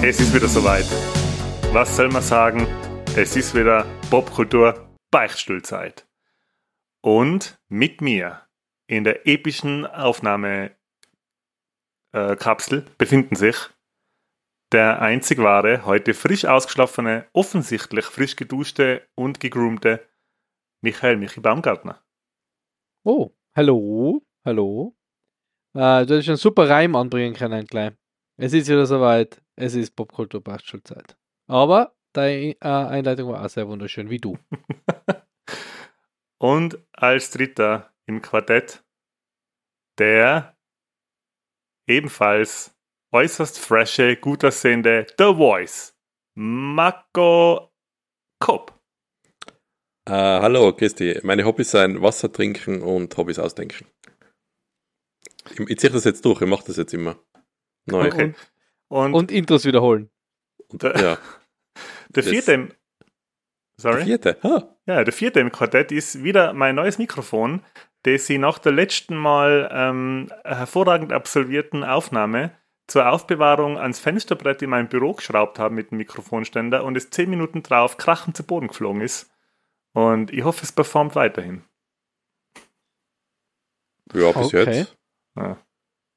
Es ist wieder soweit. Was soll man sagen? Es ist wieder Popkultur Beichtstuhlzeit. Und mit mir in der epischen Aufnahmekapsel befinden sich der einzig wahre, heute frisch ausgeschlafene, offensichtlich frisch geduschte und gegroomte Michael Michi Baumgartner. Oh, hallo, hallo. Äh, du hättest einen super Reim anbringen können, gleich. Es ist wieder soweit. Es ist Popkultur Bastschulzeit. Aber deine äh, Einleitung war auch sehr wunderschön, wie du. Und als dritter im Quartett der ebenfalls äußerst frische, gut aussehende The Voice, Mako Kopp. Äh, hallo, Christi. Meine Hobbys sind Wasser trinken und Hobbys ausdenken. Ich, ich ziehe das jetzt durch, ich mache das jetzt immer. Neu. Okay. Und, und Intros wiederholen. Der, ja. der vierte im, Sorry? Der vierte? Huh. Ja, der vierte im Quartett ist wieder mein neues Mikrofon, das sie nach der letzten Mal ähm, hervorragend absolvierten Aufnahme zur Aufbewahrung ans Fensterbrett in meinem Büro geschraubt habe mit dem Mikrofonständer und es zehn Minuten drauf krachend zu Boden geflogen ist. Und ich hoffe, es performt weiterhin. Ja, bis okay. jetzt. Ja.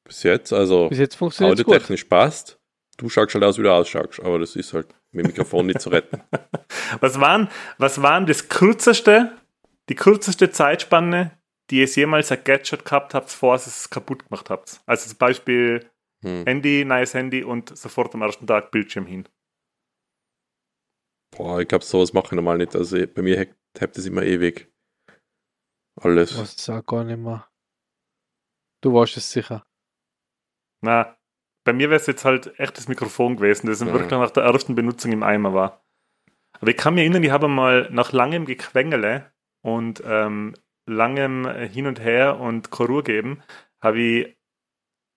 Bis jetzt, also bis jetzt funktioniert es technisch passt. Du schaust halt aus, wie du ausschaust, aber das ist halt mit dem Mikrofon nicht zu retten. was waren, was waren das kürzeste, die kürzeste Zeitspanne, die ihr jemals ein Gadget gehabt habt, bevor ihr es kaputt gemacht habt? Also zum Beispiel hm. Handy, neues Handy und sofort am ersten Tag Bildschirm hin. Boah, ich glaube, sowas mache ich normal nicht. Also bei mir hebt es immer ewig. Alles. Was sag gar nicht mehr. Du warst es sicher. Na, bei mir wäre es jetzt halt echt das Mikrofon gewesen, das mhm. wirklich nach der ersten Benutzung im Eimer war. Aber ich kann mich erinnern, ich habe mal nach langem Gequengele und ähm, langem Hin und Her und Korur geben, habe ich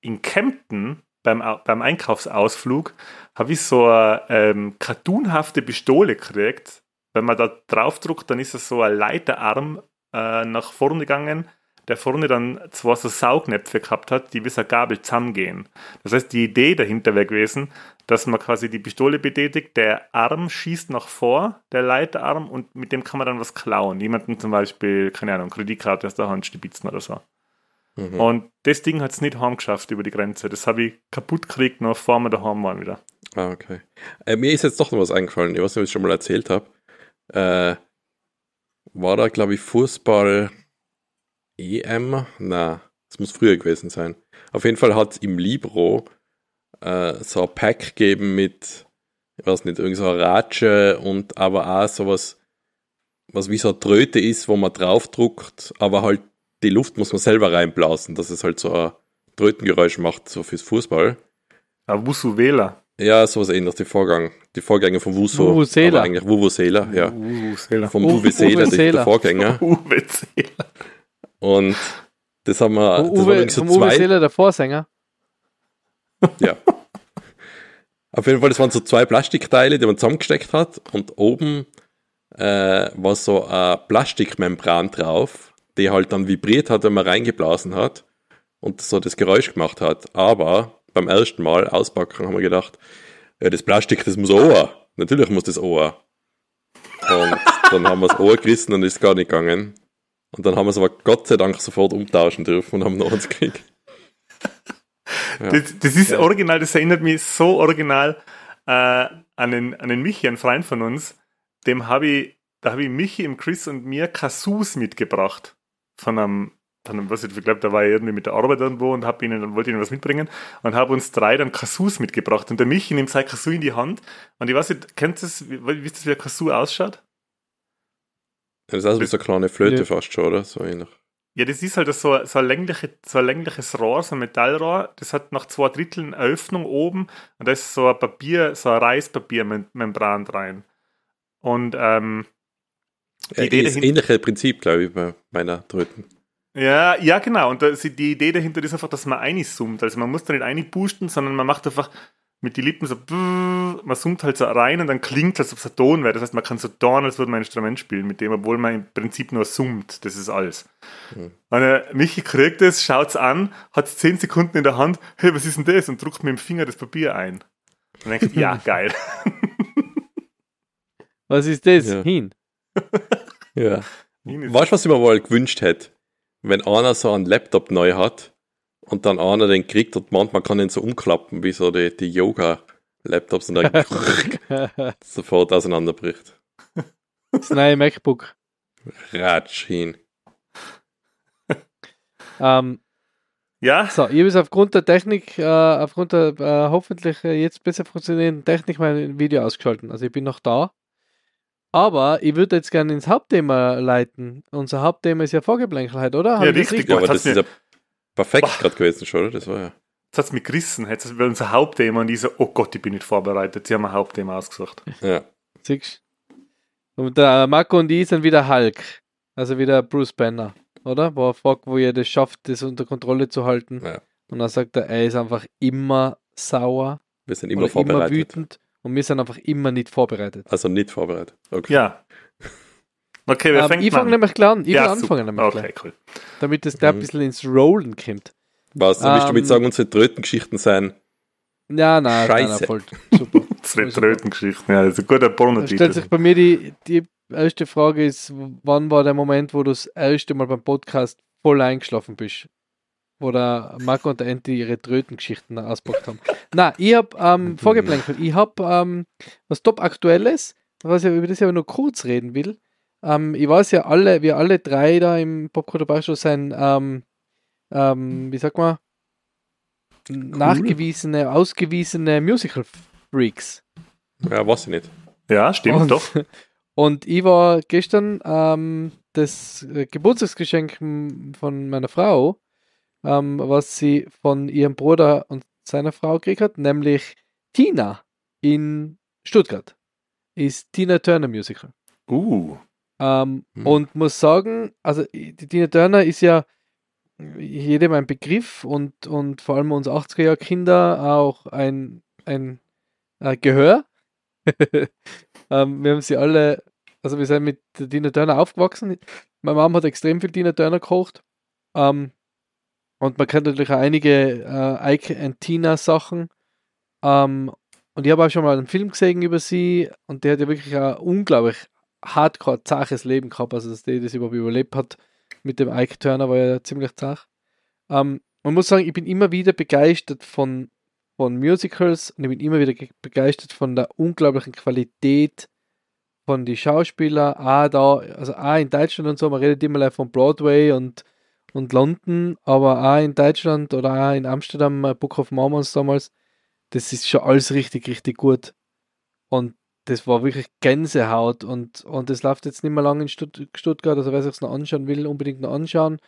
in Kempten beim, beim Einkaufsausflug habe ich so eine ähm, cartoonhafte Pistole gekriegt. Wenn man da draufdruckt, dann ist es so ein Leiterarm äh, nach vorne gegangen der vorne dann zwar so Saugnäpfe gehabt hat, die wie so eine Gabel zusammengehen. Das heißt, die Idee dahinter wäre gewesen, dass man quasi die Pistole betätigt, der Arm schießt nach vor, der Leiterarm, und mit dem kann man dann was klauen. Jemanden zum Beispiel, keine Ahnung, Kreditkarte aus der Hand stibitzen oder so. Mhm. Und das Ding hat es nicht heimgeschafft über die Grenze. Das habe ich kaputt gekriegt, noch vor wir daheim waren wieder. Ah, okay. Äh, mir ist jetzt doch noch was eingefallen. Ich weiß nicht, ob ich es schon mal erzählt habe. Äh, war da, glaube ich, Fußball EM? Na, es muss früher gewesen sein. Auf jeden Fall hat es im Libro äh, so ein Pack gegeben mit, ich weiß nicht, irgend so eine Ratsche und aber auch sowas, was wie so eine Tröte ist, wo man draufdruckt, aber halt die Luft muss man selber reinblasen, dass es halt so ein Trötengeräusch macht, so fürs Fußball. Ein Wusuwela. Ja, sowas ähnliches, die Vorgang, die Vorgänger von Wusu. Vuvuzela. Aber eigentlich Vuvuzela, ja. Vuvuzela. Vom Vuvuzela, der Vorgänger. Vuvuzela. Und das haben wir. das Uwe, so vom zwei. Uwe Seeler, der Vorsänger. Ja. Auf jeden Fall, das waren so zwei Plastikteile, die man zusammengesteckt hat. Und oben äh, war so eine Plastikmembran drauf, die halt dann vibriert hat, wenn man reingeblasen hat und so das Geräusch gemacht hat. Aber beim ersten Mal auspacken haben wir gedacht, ja, das Plastik, das muss Ohr. Natürlich muss das Ohr. Und dann haben wir das Ohr gerissen und ist gar nicht gegangen. Und dann haben wir es aber Gott sei Dank sofort umtauschen dürfen und haben noch uns gekriegt. Ja. Das, das, ist ja. original, das erinnert mich so original äh, an, den, an den Michi, einen Freund von uns. Dem habe ich, da habe ich Michi, im Chris und mir Kasus mitgebracht. Von einem, von einem was ich glaube, da war er irgendwie mit der Arbeit irgendwo und hab ihnen, wollte ihnen was mitbringen und habe uns drei dann Kasus mitgebracht. Und der Michi nimmt sein Kasu in die Hand. Und ich weiß nicht, kennt ihr das, wie, wie das wie ein Kasu ausschaut? Das ist also wie so eine kleine Flöte ja. fast schon, oder? So ähnlich. Ja, das ist halt so, so, ein längliche, so ein längliches Rohr, so ein Metallrohr. Das hat nach zwei Dritteln eine Öffnung oben und da ist so ein Papier, so ein Reispapiermembran rein. Und ähm, die ja, Idee ist dahinter, ähnliche Prinzip, glaube ich, bei meiner Tröten. Ja, ja, genau. Und die Idee dahinter ist einfach, dass man einsummt. Also man muss da nicht einpusten, sondern man macht einfach mit den Lippen so, man summt halt so rein und dann klingt es, als ob es ein Ton wäre. Das heißt, man kann so tun, als würde man ein Instrument spielen mit dem, obwohl man im Prinzip nur summt. Das ist alles. Mhm. Und äh, Michi kriegt es, schaut es an, hat es 10 Sekunden in der Hand, hey, was ist denn das? Und druckt mit dem Finger das Papier ein. Und denkt, ja, geil. Was ist das? Ja. Hin. Ja. Weißt du, was ich mir mal gewünscht hätte? Wenn einer so einen Laptop neu hat und dann einer den kriegt und manchmal kann ihn so umklappen, wie so die, die Yoga-Laptops und dann sofort auseinanderbricht. Das neue MacBook. Ratsch hin. Ähm, Ja, so, ich habe es aufgrund der Technik, äh, aufgrund der äh, hoffentlich jetzt besser funktionierenden Technik mein Video ausgeschalten. Also ich bin noch da. Aber ich würde jetzt gerne ins Hauptthema leiten. Unser Hauptthema ist ja Vorgeplänkel heute, oder? Ja, ich das richtig. Ja, aber das ist ja perfekt gerade gewesen schon, oder? Das war ja. jetzt hat es mich gerissen. Jetzt ist unser Hauptthema und ich so, oh Gott, ich bin nicht vorbereitet. Sie haben ein Hauptthema ausgesucht. ja. Siehst du? Und der Marco und ich sind wieder Hulk. Also wieder Bruce Banner, oder? Wo er fragt, wo er das schafft, das unter Kontrolle zu halten. Ja. Und dann sagt er, er ist einfach immer sauer Wir sind immer oder immer vorbereitet. wütend und wir sind einfach immer nicht vorbereitet. also nicht vorbereitet. Okay. Ja. Okay, wer Ähm, fängt ich fange an? nämlich klar an. Ich will ja, anfangen super. nämlich Okay, gleich, cool. damit es da ein Mhm. bisschen ins Rollen kommt. Was, willst du damit Ähm, sagen, unsere Trötengeschichten sein? Ja, nein, nein, nein, Scheiße. voll super. Super. Trötengeschichten. Ja, das ist ein guter Da stellt Pornotitel. sich bei mir die, die erste Frage ist, wann war der Moment, wo du das erste Mal beim Podcast voll eingeschlafen bist? Wo der Marco und der Enti ihre Trötengeschichten auspackt haben. Na, ich hab ähm, vorgeplänkelt. Ich hab ähm, was top aktuelles, was ich, über das ich aber nur kurz reden will. Ähm, ich weiß ja alle, wir alle drei da im Popculture Bauschluss sind, ähm, ähm, wie sagt man, nachgewiesene, ausgewiesene Musical-Freaks. Ja, weiß ich nicht. Ja, stimmt Und- doch. Und ich war gestern ähm, das äh, Geburtstagsgeschenk von meiner Frau, ähm, was sie von ihrem Bruder und seiner Frau gekriegt hat, nämlich Tina in Stuttgart. Ist Tina Turner Musical. Uh. Ähm, Hm. Und muss sagen, also die Tina Turner ist ja jedem ein Begriff und, und vor allem uns 80er-Jahr-Kinder auch ein, ein äh, Gehör. ähm, wir haben sie alle, also wir sind mit der Tina Turner aufgewachsen. Meine Mama hat extrem viel Tina Turner gekocht. Ähm, und man kennt natürlich auch einige äh, Ike and Tina Sachen. Ähm, und ich habe auch schon mal einen Film gesehen über sie und der hat ja wirklich ein unglaublich hardcore zaches Leben gehabt, also dass der das überhaupt überlebt hat mit dem Ike Turner war ja ziemlich zach. Ähm, man muss sagen, ich bin immer wieder begeistert von, von Musicals und ich bin immer wieder ge- begeistert von der unglaublichen Qualität von die Schauspieler, auch da, also auch in Deutschland und so, man redet immer von Broadway und, und London, aber auch in Deutschland oder auch in Amsterdam, äh, Book of Mormons damals, das ist schon alles richtig, richtig gut. Und das war wirklich Gänsehaut und, und das läuft jetzt nicht mehr lange in Stutt Stuttgart, also wer sich es noch anschauen will, unbedingt noch anschauen.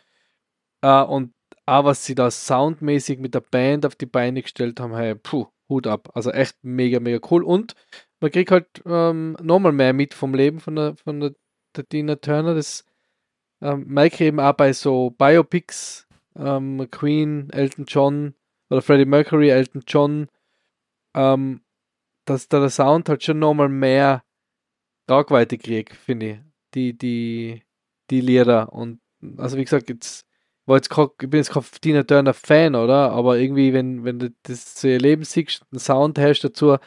Äh, und auch was sie da soundmäßig mit der Band auf die Beine gestellt haben, hey, puh, Hut ab. Also echt mega, mega cool. Und man kriegt halt ähm, nochmal mehr mit vom Leben von der, von der, der Tina Turner. Das ähm, merke eben auch bei so Biopics, ähm, Queen, Elton John oder Freddie Mercury, Elton John, ähm, dass da der Sound halt schon nochmal mehr Tragweite kriegt, finde ich. Die, die, die Lieder. Und also wie gesagt, jetzt war jetzt grad, ich bin jetzt kein Tina Turner Fan, oder? Aber irgendwie, wenn, wenn du das zu ihr Leben siehst, einen Sound hast dazu,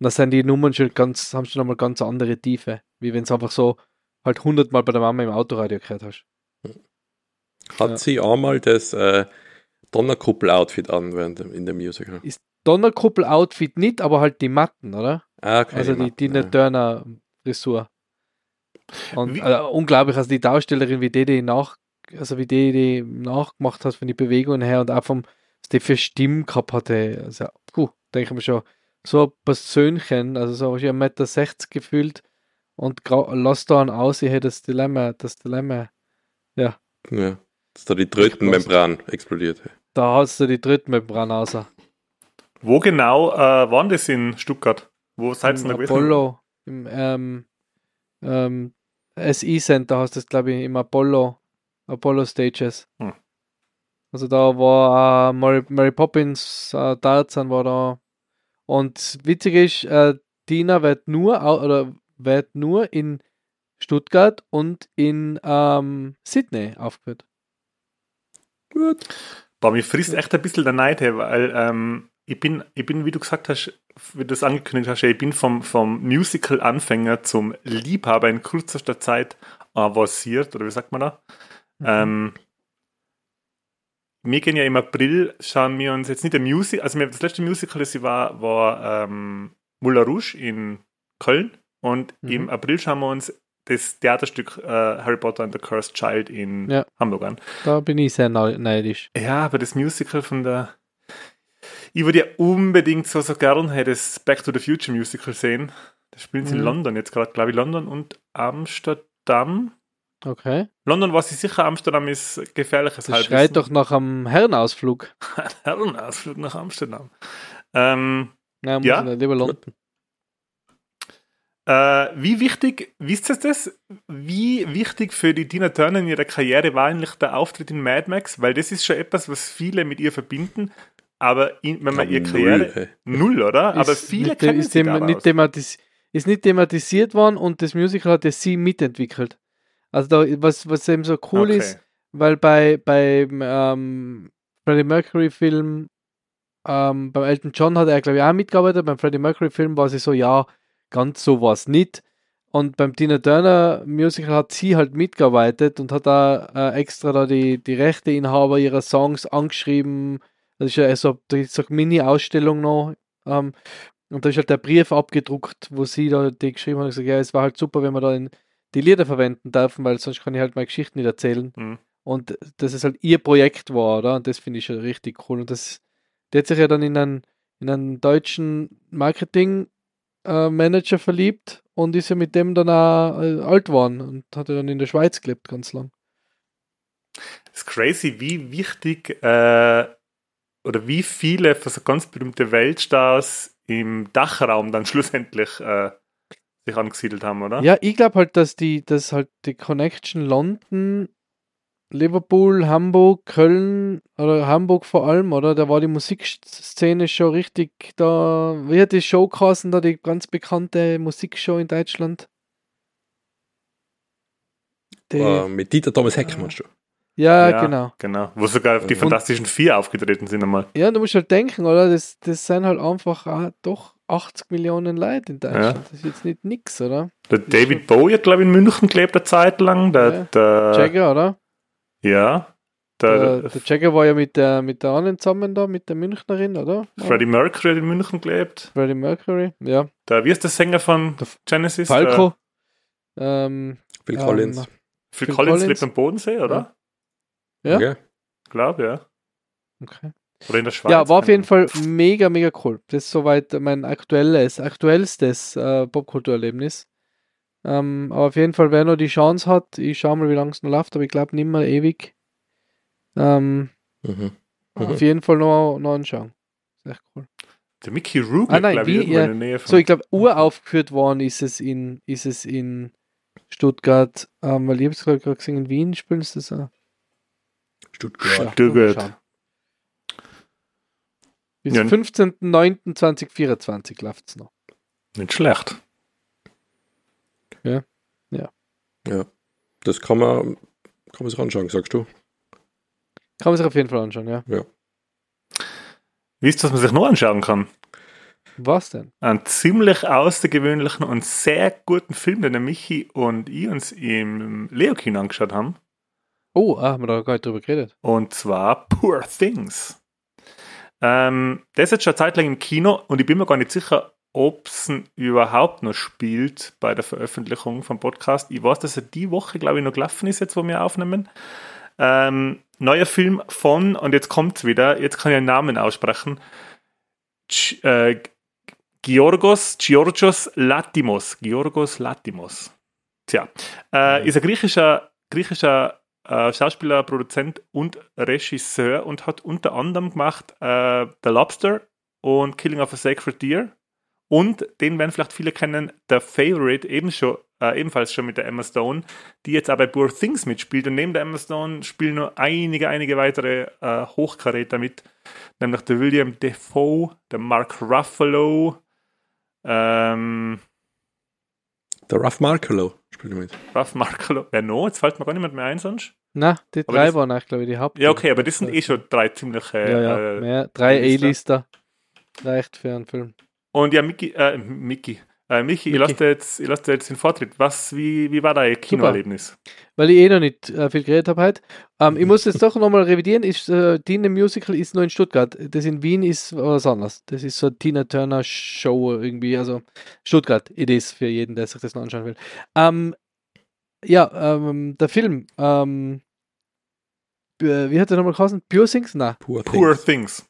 dann sind die Nummern schon ganz, haben schon nochmal ganz andere Tiefe. Wie wenn es einfach so halt hundertmal bei der Mama im Autoradio gehört hast. Hat Ja. sie einmal das äh, Donnerkuppel-Outfit an während in dem Musical? Donnerkuppel-Outfit nicht, aber halt die Matten, oder? Ah, okay. Also die Matten, Tina ja. Turner Frisur. Und äh, unglaublich, also die Darstellerin, wie die die nach, also wie die die nachgemacht hat von den Bewegungen her und auch vom, was die für Stimmen gehabt hatte. Also, puh, denke ich mir schon, so ein Persönchen, also so wahrscheinlich 1,60 Meter 60 gefühlt und lass da einen aus, hey, das Dilemma, das Dilemma, Ja. Dass da die Trötenmembran explodiert. da hast du die Drittmembran raus. Wo genau äh, waren das in Stuttgart? Wo seid ihr da gewesen? Apollo, im ähm, ähm, SI Center hast du das, glaube ich, im Apollo, Apollo Stages. Hm. Also da war äh, Mary, Mary Poppins, äh, Tarzan war da Und witzig ist, äh, Tina wird nur, oder wird nur in Stuttgart und in ähm, Sydney aufgeführt. Gut. Boah, mir frisst echt ein bisschen der Neid, her, weil ähm, ich, bin, ich bin, wie du gesagt hast, wie du es angekündigt hast, ich bin vom, vom Musical-Anfänger zum Liebhaber in kürzester Zeit avanciert, oder wie sagt man da? Ähm, wir gehen ja im April, schauen wir uns jetzt nicht ein Musical, also das letzte Musical, das ich war, war ähm, Moulin Rouge in Köln und Mhm. im April schauen wir uns das Theaterstück äh, Harry Potter and the Cursed Child in Ja. Hamburg an. Da bin ich sehr neidisch. Ja, aber das Musical von der. Ich würde ja unbedingt so, so gern hey, das Back to the Future Musical sehen. Das spielen sie in Mhm. London jetzt gerade, glaube ich, London und Amsterdam. Okay. London weiß ich sicher, Amsterdam ist gefährliches Das schreit doch nach einem Herrenausflug. Herrenausflug nach Amsterdam. Ähm, Ja, muss Ja? lieber London. Äh, wie wichtig, wisst ihr das? Wie wichtig für die Tina Turner in ihrer Karriere war eigentlich der Auftritt in Mad Max? Weil das ist schon etwas, was viele mit ihr verbinden. Aber in, wenn man ihre Karriere. hey. Null, oder? Aber Ist viele nicht, kennen ist, sie dem, nicht thematis ist nicht thematisiert worden und das Musical hat ja sie mitentwickelt. Also da, was, was eben so cool Okay. ist, weil bei beim ähm, Freddie Mercury Film ähm, beim Elton John hat er glaube ich auch mitgearbeitet, beim Freddie Mercury Film war sie so, ja, ganz sowas nicht. Und beim Tina Turner Musical hat sie halt mitgearbeitet und hat da äh, extra da die, die Rechteinhaber ihrer Songs angeschrieben. Das ist ja so, da ist so eine Mini-Ausstellung noch. Ähm, und da ist halt der Brief abgedruckt, wo sie da die geschrieben hat und gesagt, ja, es war halt super, wenn wir da in die Lieder verwenden dürfen, weil sonst kann ich halt meine Geschichten nicht erzählen. Mhm. Und dass es halt ihr Projekt war, oder? Und das finde ich schon richtig cool. Und das, der hat sich ja dann in einen, in einen deutschen Marketing-Manager verliebt und ist ja mit dem dann auch äh, alt geworden und hat ja dann in der Schweiz gelebt, ganz lang. Es ist crazy, wie wichtig äh, oder wie viele von so ganz berühmte Weltstars im Dachraum dann schlussendlich äh, sich angesiedelt haben, oder? Ja, ich glaube halt, dass die, dass halt die Connection London, Liverpool, Hamburg, Köln oder Hamburg vor allem, oder? Da war die Musikszene schon richtig da. Wie hat die Show geheißen, da die ganz bekannte Musikshow in Deutschland? Die, Äh, mit Dieter Thomas Heck meinst du? ja, Ja. genau. Genau. Wo sogar die Und- Fantastischen Vier aufgetreten sind einmal. Ja, du musst halt denken, oder? Das, das sind halt einfach auch doch 80 Millionen Leute in Deutschland. Das ist jetzt nicht nix, oder? Der David Bowie hat, glaube ich, in München gelebt eine Zeit lang. Der, Ja. der, Jagger, oder? Ja. Der, Der, der Jagger war ja mit der, mit der anderen zusammen da, mit der Münchnerin, oder? Freddie Mercury hat in München gelebt. Freddie Mercury, ja. Der, wie ist der Sänger von Der Genesis? Falco. Ähm, Phil Ähm, Collins. Der Phil Phil Collins, Collins. lebt am Bodensee, oder? ja. Okay. Glaube, ja. okay. Oder in der Schweiz. Ja, war auf jeden Fall mega, mega cool. Das ist soweit mein aktuelles, aktuellstes äh, Popkulturerlebnis. Ähm, aber auf jeden Fall, wer noch die Chance hat, ich schaue mal, wie lange es noch läuft, aber ich glaube nicht mehr ewig. Ähm, Mhm. Auf jeden Fall noch, noch anschauen. Ist echt cool. Der Mickey Rourke, Ah, glaube ich, ja. in der Nähe von. So, ich glaube, uraufgeführt worden ist es in, ist es in Stuttgart. Ähm, weil ich habe es gerade gesehen, in Wien spielen sie das auch. Stuttgart. Stuttgart. Bis Ja. 15.09.2024 läuft es noch. Nicht schlecht. Ja. Das kann man, kann man sich anschauen, sagst du? Kann man sich auf jeden Fall anschauen, ja. Wisst ihr, was man sich noch anschauen kann? Was denn? Einen ziemlich außergewöhnlichen und sehr guten Film, den der Michi und ich uns im Leo-Kino angeschaut haben. Oh, ah, haben wir da gar nicht drüber geredet. Und zwar Poor Things. Ähm, der ist jetzt schon eine Zeit lang im Kino und ich bin mir gar nicht sicher, ob es überhaupt noch spielt bei der Veröffentlichung vom Podcast. Ich weiß, dass er die Woche, glaube ich, noch gelaufen ist, jetzt wo wir aufnehmen. Ähm, neuer Film von, und jetzt kommt's wieder, jetzt kann ich einen Namen aussprechen. G äh, Georgos, Georgios Latimos. Georgos Latimos. Tja, äh, ist ein griechischer, griechischer äh, Schauspieler, Produzent und Regisseur und hat unter anderem gemacht äh, The Lobster und Killing of a Sacred Deer. Und den werden vielleicht viele kennen, The Favorite, ebenso äh, ebenfalls schon mit der Emma Stone, die jetzt aber bei Poor Things mitspielt. Und neben der Emma Stone spielen nur einige, einige weitere äh, Hochkaräter mit, nämlich der William Defoe, der Mark Ruffalo, ähm, Der Ruff Markelo spielt mit. Ruff Markalo. Wer noch? Jetzt fällt mir gar niemand mehr ein sonst. Na, die Aber drei das- waren eigentlich, glaube ich, die Haupt. Ja, okay, aber das sind eh schon drei ziemliche. Ja, ja. Äh, mehr, drei A-Lister. A-Lister. Reicht für einen Film. Und ja, Mickey, äh, Mickey. Äh, Michi, ich Mickey. lasse dir jetzt, lasse dir jetzt den Vortritt. Was, wie, wie war dein Kinoerlebnis? Weil ich eh noch nicht äh, viel geredet habe heute. Ähm, ich muss jetzt doch nochmal revidieren. Ist, äh, Tina Musical ist nur in Stuttgart. Das in Wien ist was anderes. Das ist so eine Tina Turner Show irgendwie. Also Stuttgart, it is für jeden, der sich das noch anschauen will. Ähm, ja, ähm, der Film. Ähm, äh, wie hat der nochmal geheißen? Pure Things? Nein. Poor, Poor Things. Things.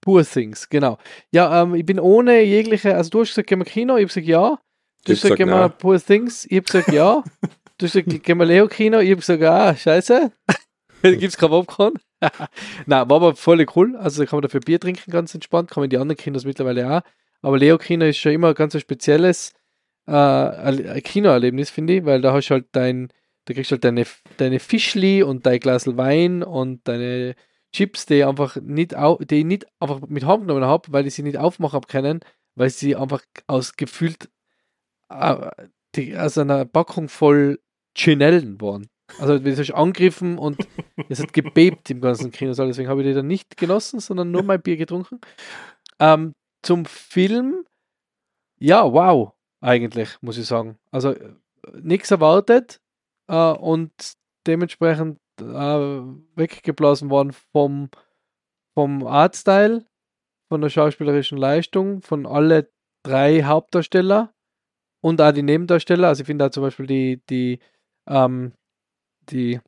Poor Things, genau. Ja, ähm, ich bin ohne jegliche, also du hast gesagt, gehen wir Kino, ich habe gesagt ja. Du hast gesagt, gehen wir Poor Things, ich habe gesagt ja. Du hast gesagt, gehen wir Leo Kino, ich habe gesagt, ah, scheiße. Gibt es kein Popcorn? Nein, war aber voll cool. Also da kann man dafür Bier trinken, ganz entspannt. Kann man die anderen Kinos mittlerweile auch. Aber Leo Kino ist schon immer ein ganz ein spezielles äh, Kinoerlebnis, finde ich, weil da hast du halt dein, da kriegst du halt deine, deine Fischli und dein Glas Wein und deine Chips, die ich einfach nicht, die ich nicht einfach mit heimgenommen habe, weil ich sie nicht aufmachen habe können, weil sie einfach aus gefühlt äh, die, aus einer Packung voll Chinellen waren. Also wir sind angegriffen und es hat gebebt im ganzen Kinosaal, deswegen habe ich die dann nicht genossen, sondern nur mein Bier getrunken. Ähm, zum Film, ja, wow, eigentlich, muss ich sagen. Also nichts erwartet äh, und dementsprechend äh, weggeblasen worden vom, vom Artstyle, von der schauspielerischen Leistung, von alle drei Hauptdarsteller und auch die Nebendarsteller. Also ich finde da zum Beispiel die, die, ähm, die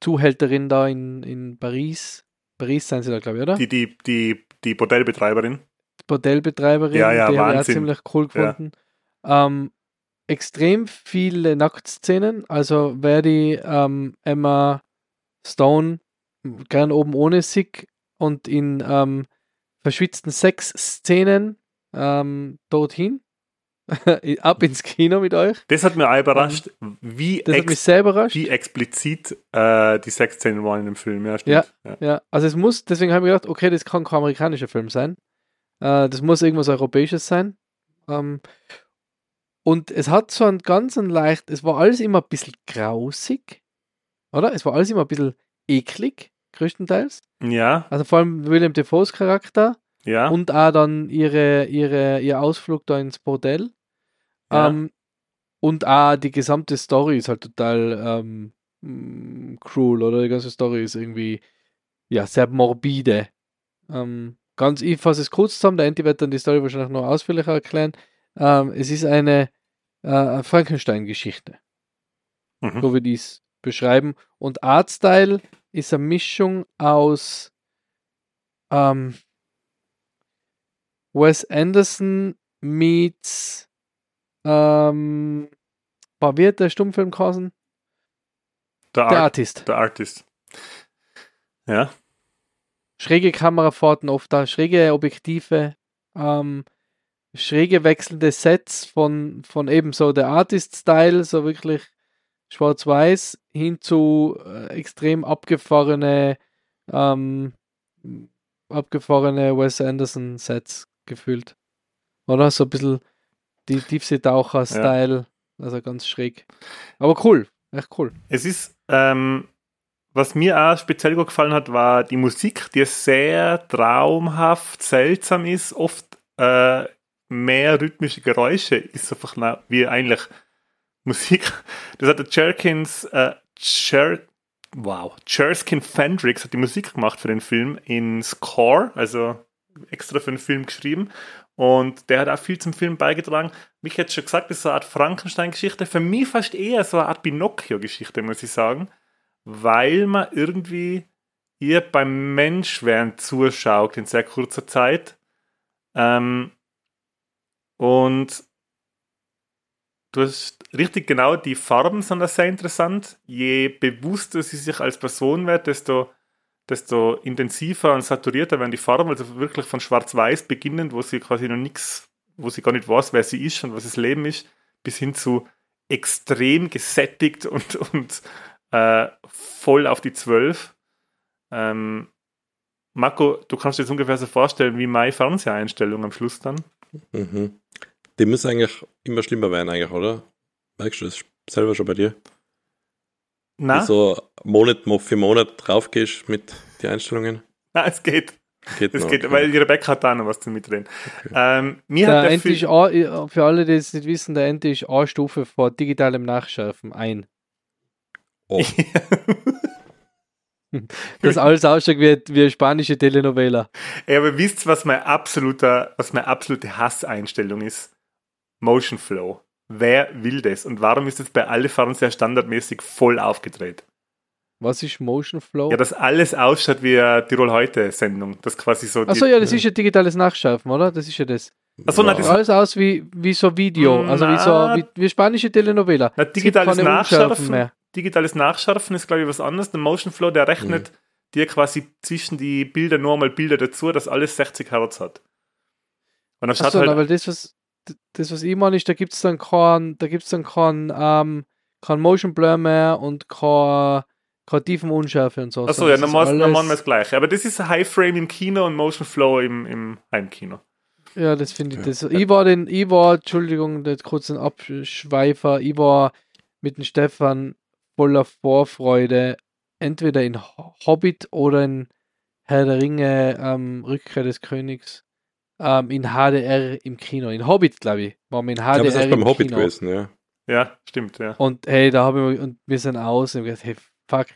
Zuhälterin da in, in Paris. Paris sind sie da, glaube ich, oder? Die, die, die, die Bordellbetreiberin. Bordellbetreiberin, Ja, ja, die habe ich auch ziemlich cool Ja. gefunden. Ähm, extrem viele Nacktszenen, also wer die ähm, Emma Stone gern oben ohne Sick und in ähm, verschwitzten Sexszenen ähm, dorthin, ab ins Kino mit euch. Das hat mir auch überrascht, wie, Das hat mich sehr überrascht. wie explizit äh, die Sexszenen waren in dem Film. Ja, stimmt. Ja. Ja, also es muss, deswegen habe ich gedacht, okay, das kann kein amerikanischer Film sein. Äh, das muss irgendwas Europäisches sein. Ähm, und es hat so einen ganz einen leicht, es war alles immer ein bisschen grausig, oder? Es war alles immer ein bisschen eklig, größtenteils. ja, Also vor allem William Defoes Charakter ja. und auch dann ihre, ihre, ihr Ausflug da ins Bordell. Ja. Ähm, und auch die gesamte Story ist halt total ähm, mm, cruel, oder? Die ganze Story ist irgendwie ja, sehr morbide. Ähm, ganz, ich fasse es kurz zusammen, der Anti wird dann die Story wahrscheinlich noch ausführlicher erklären. Ähm, es ist eine äh, Frankenstein-Geschichte, Mhm. so wie die es beschreiben. Und Artstyle ist eine Mischung aus ähm, Wes Anderson meets ähm, war wird der Stummfilm geheißen? Der, Der Art, Artist. der Artist. Ja, Schräge Kamerafahrten oft da, schräge Objektive, ähm, schräge wechselnde Sets von, von eben so der Artist-Style, so wirklich schwarz-weiß, hin zu äh, extrem abgefahrene, ähm, abgefahrene Wes Anderson-Sets gefühlt. Oder? So ein bisschen die Tiefseetaucher-Style, also ganz schräg. Aber cool, echt cool. es ist, ähm, was mir auch speziell gut gefallen hat, war die Musik, die sehr traumhaft, seltsam ist, oft äh, mehr rhythmische Geräusche ist einfach wie eigentlich Musik. Das hat der Jerkins, äh, Jer wow, Jerskin Fendrix hat die Musik gemacht für den Film in Score, also extra für den Film geschrieben. Und der hat auch viel zum Film beigetragen. Wie ich jetzt schon gesagt, das ist so eine Art Frankenstein-Geschichte. Für mich fast eher so eine Art Pinocchio-Geschichte, muss ich sagen. Weil man irgendwie ihr beim Menschwerden zuschaut in sehr kurzer Zeit. Ähm, und du hast richtig genau, die Farben sind da sehr interessant. Je bewusster sie sich als Person wird, desto, desto intensiver und saturierter werden die Farben. Also wirklich von schwarz-weiß beginnend, wo sie quasi noch nichts, wo sie gar nicht weiß, wer sie ist und was das Leben ist, bis hin zu extrem gesättigt und, und äh, voll auf die Zwölf. Ähm, Marco, du kannst dir jetzt ungefähr so vorstellen, wie meine Fernseheinstellung am Schluss dann. Mhm. Die müssen eigentlich immer schlimmer werden, eigentlich, oder? Merkst du das selber schon bei dir? Na, so Monat für Monat drauf gehst mit den Einstellungen? na es geht. Geht Es noch, geht, okay. weil die Rebecca hat da noch was zu mitreden. Ähm, mir hat Der der Ente ist A, für alle, die es nicht wissen, der Ente ist A-Stufe vor digitalem Nachschärfen ein. Oh, Das alles ausschaut wie, wie eine spanische Telenovela. Ey, aber wisst ihr, was mein absoluter, was meine absolute Hasseinstellung ist? Motion Flow. Wer will das? Und warum ist das bei alle Fernseher standardmäßig voll aufgedreht? Was ist Motion Flow? Ja, dass alles ausschaut wie eine Tirol heute Sendung. Das quasi so. Achso, ja, das ist ja digitales Nachschärfen, oder? Das ist ja das. Achso, Ja. nein, das Alles aus wie, wie so Video, also wie so Na. wie, wie spanische Telenovela. Na, Es digitales Nachschärfen, mehr. digitales Nachschärfen ist, glaube ich, was anderes. Der Motion Flow, der rechnet Mhm. dir quasi zwischen die Bilder nur mal Bilder dazu, dass alles 60 Hertz hat. Und dann schaut Achso, halt, aber das, was das, was ich meine, ist, da gibt es dann kein, da gibt's dann kein, ähm, kein Motion Blur mehr und kein, keine tiefen Unschärfe und so. Achso, ja, ist normal alles- das gleiche. Aber das ist High Frame im Kino und Motion Flow im, im Heimkino. Ja, das finde ich. Das, ich war den, ich war, Entschuldigung, jetzt kurz ein Abschweifer, ich war mit dem Stefan voller Vorfreude, entweder in Ho- Hobbit oder in Herr der Ringe, ähm, Rückkehr des Königs, ähm, in HDR im Kino. In Hobbit, glaube ich, waren wir in ich glaube, das HDR ist beim im Hobbit Kino. gewesen, ja. Ja, stimmt, ja. Und hey, da habe ich und wir sind aus und ich gedacht, hey, fuck,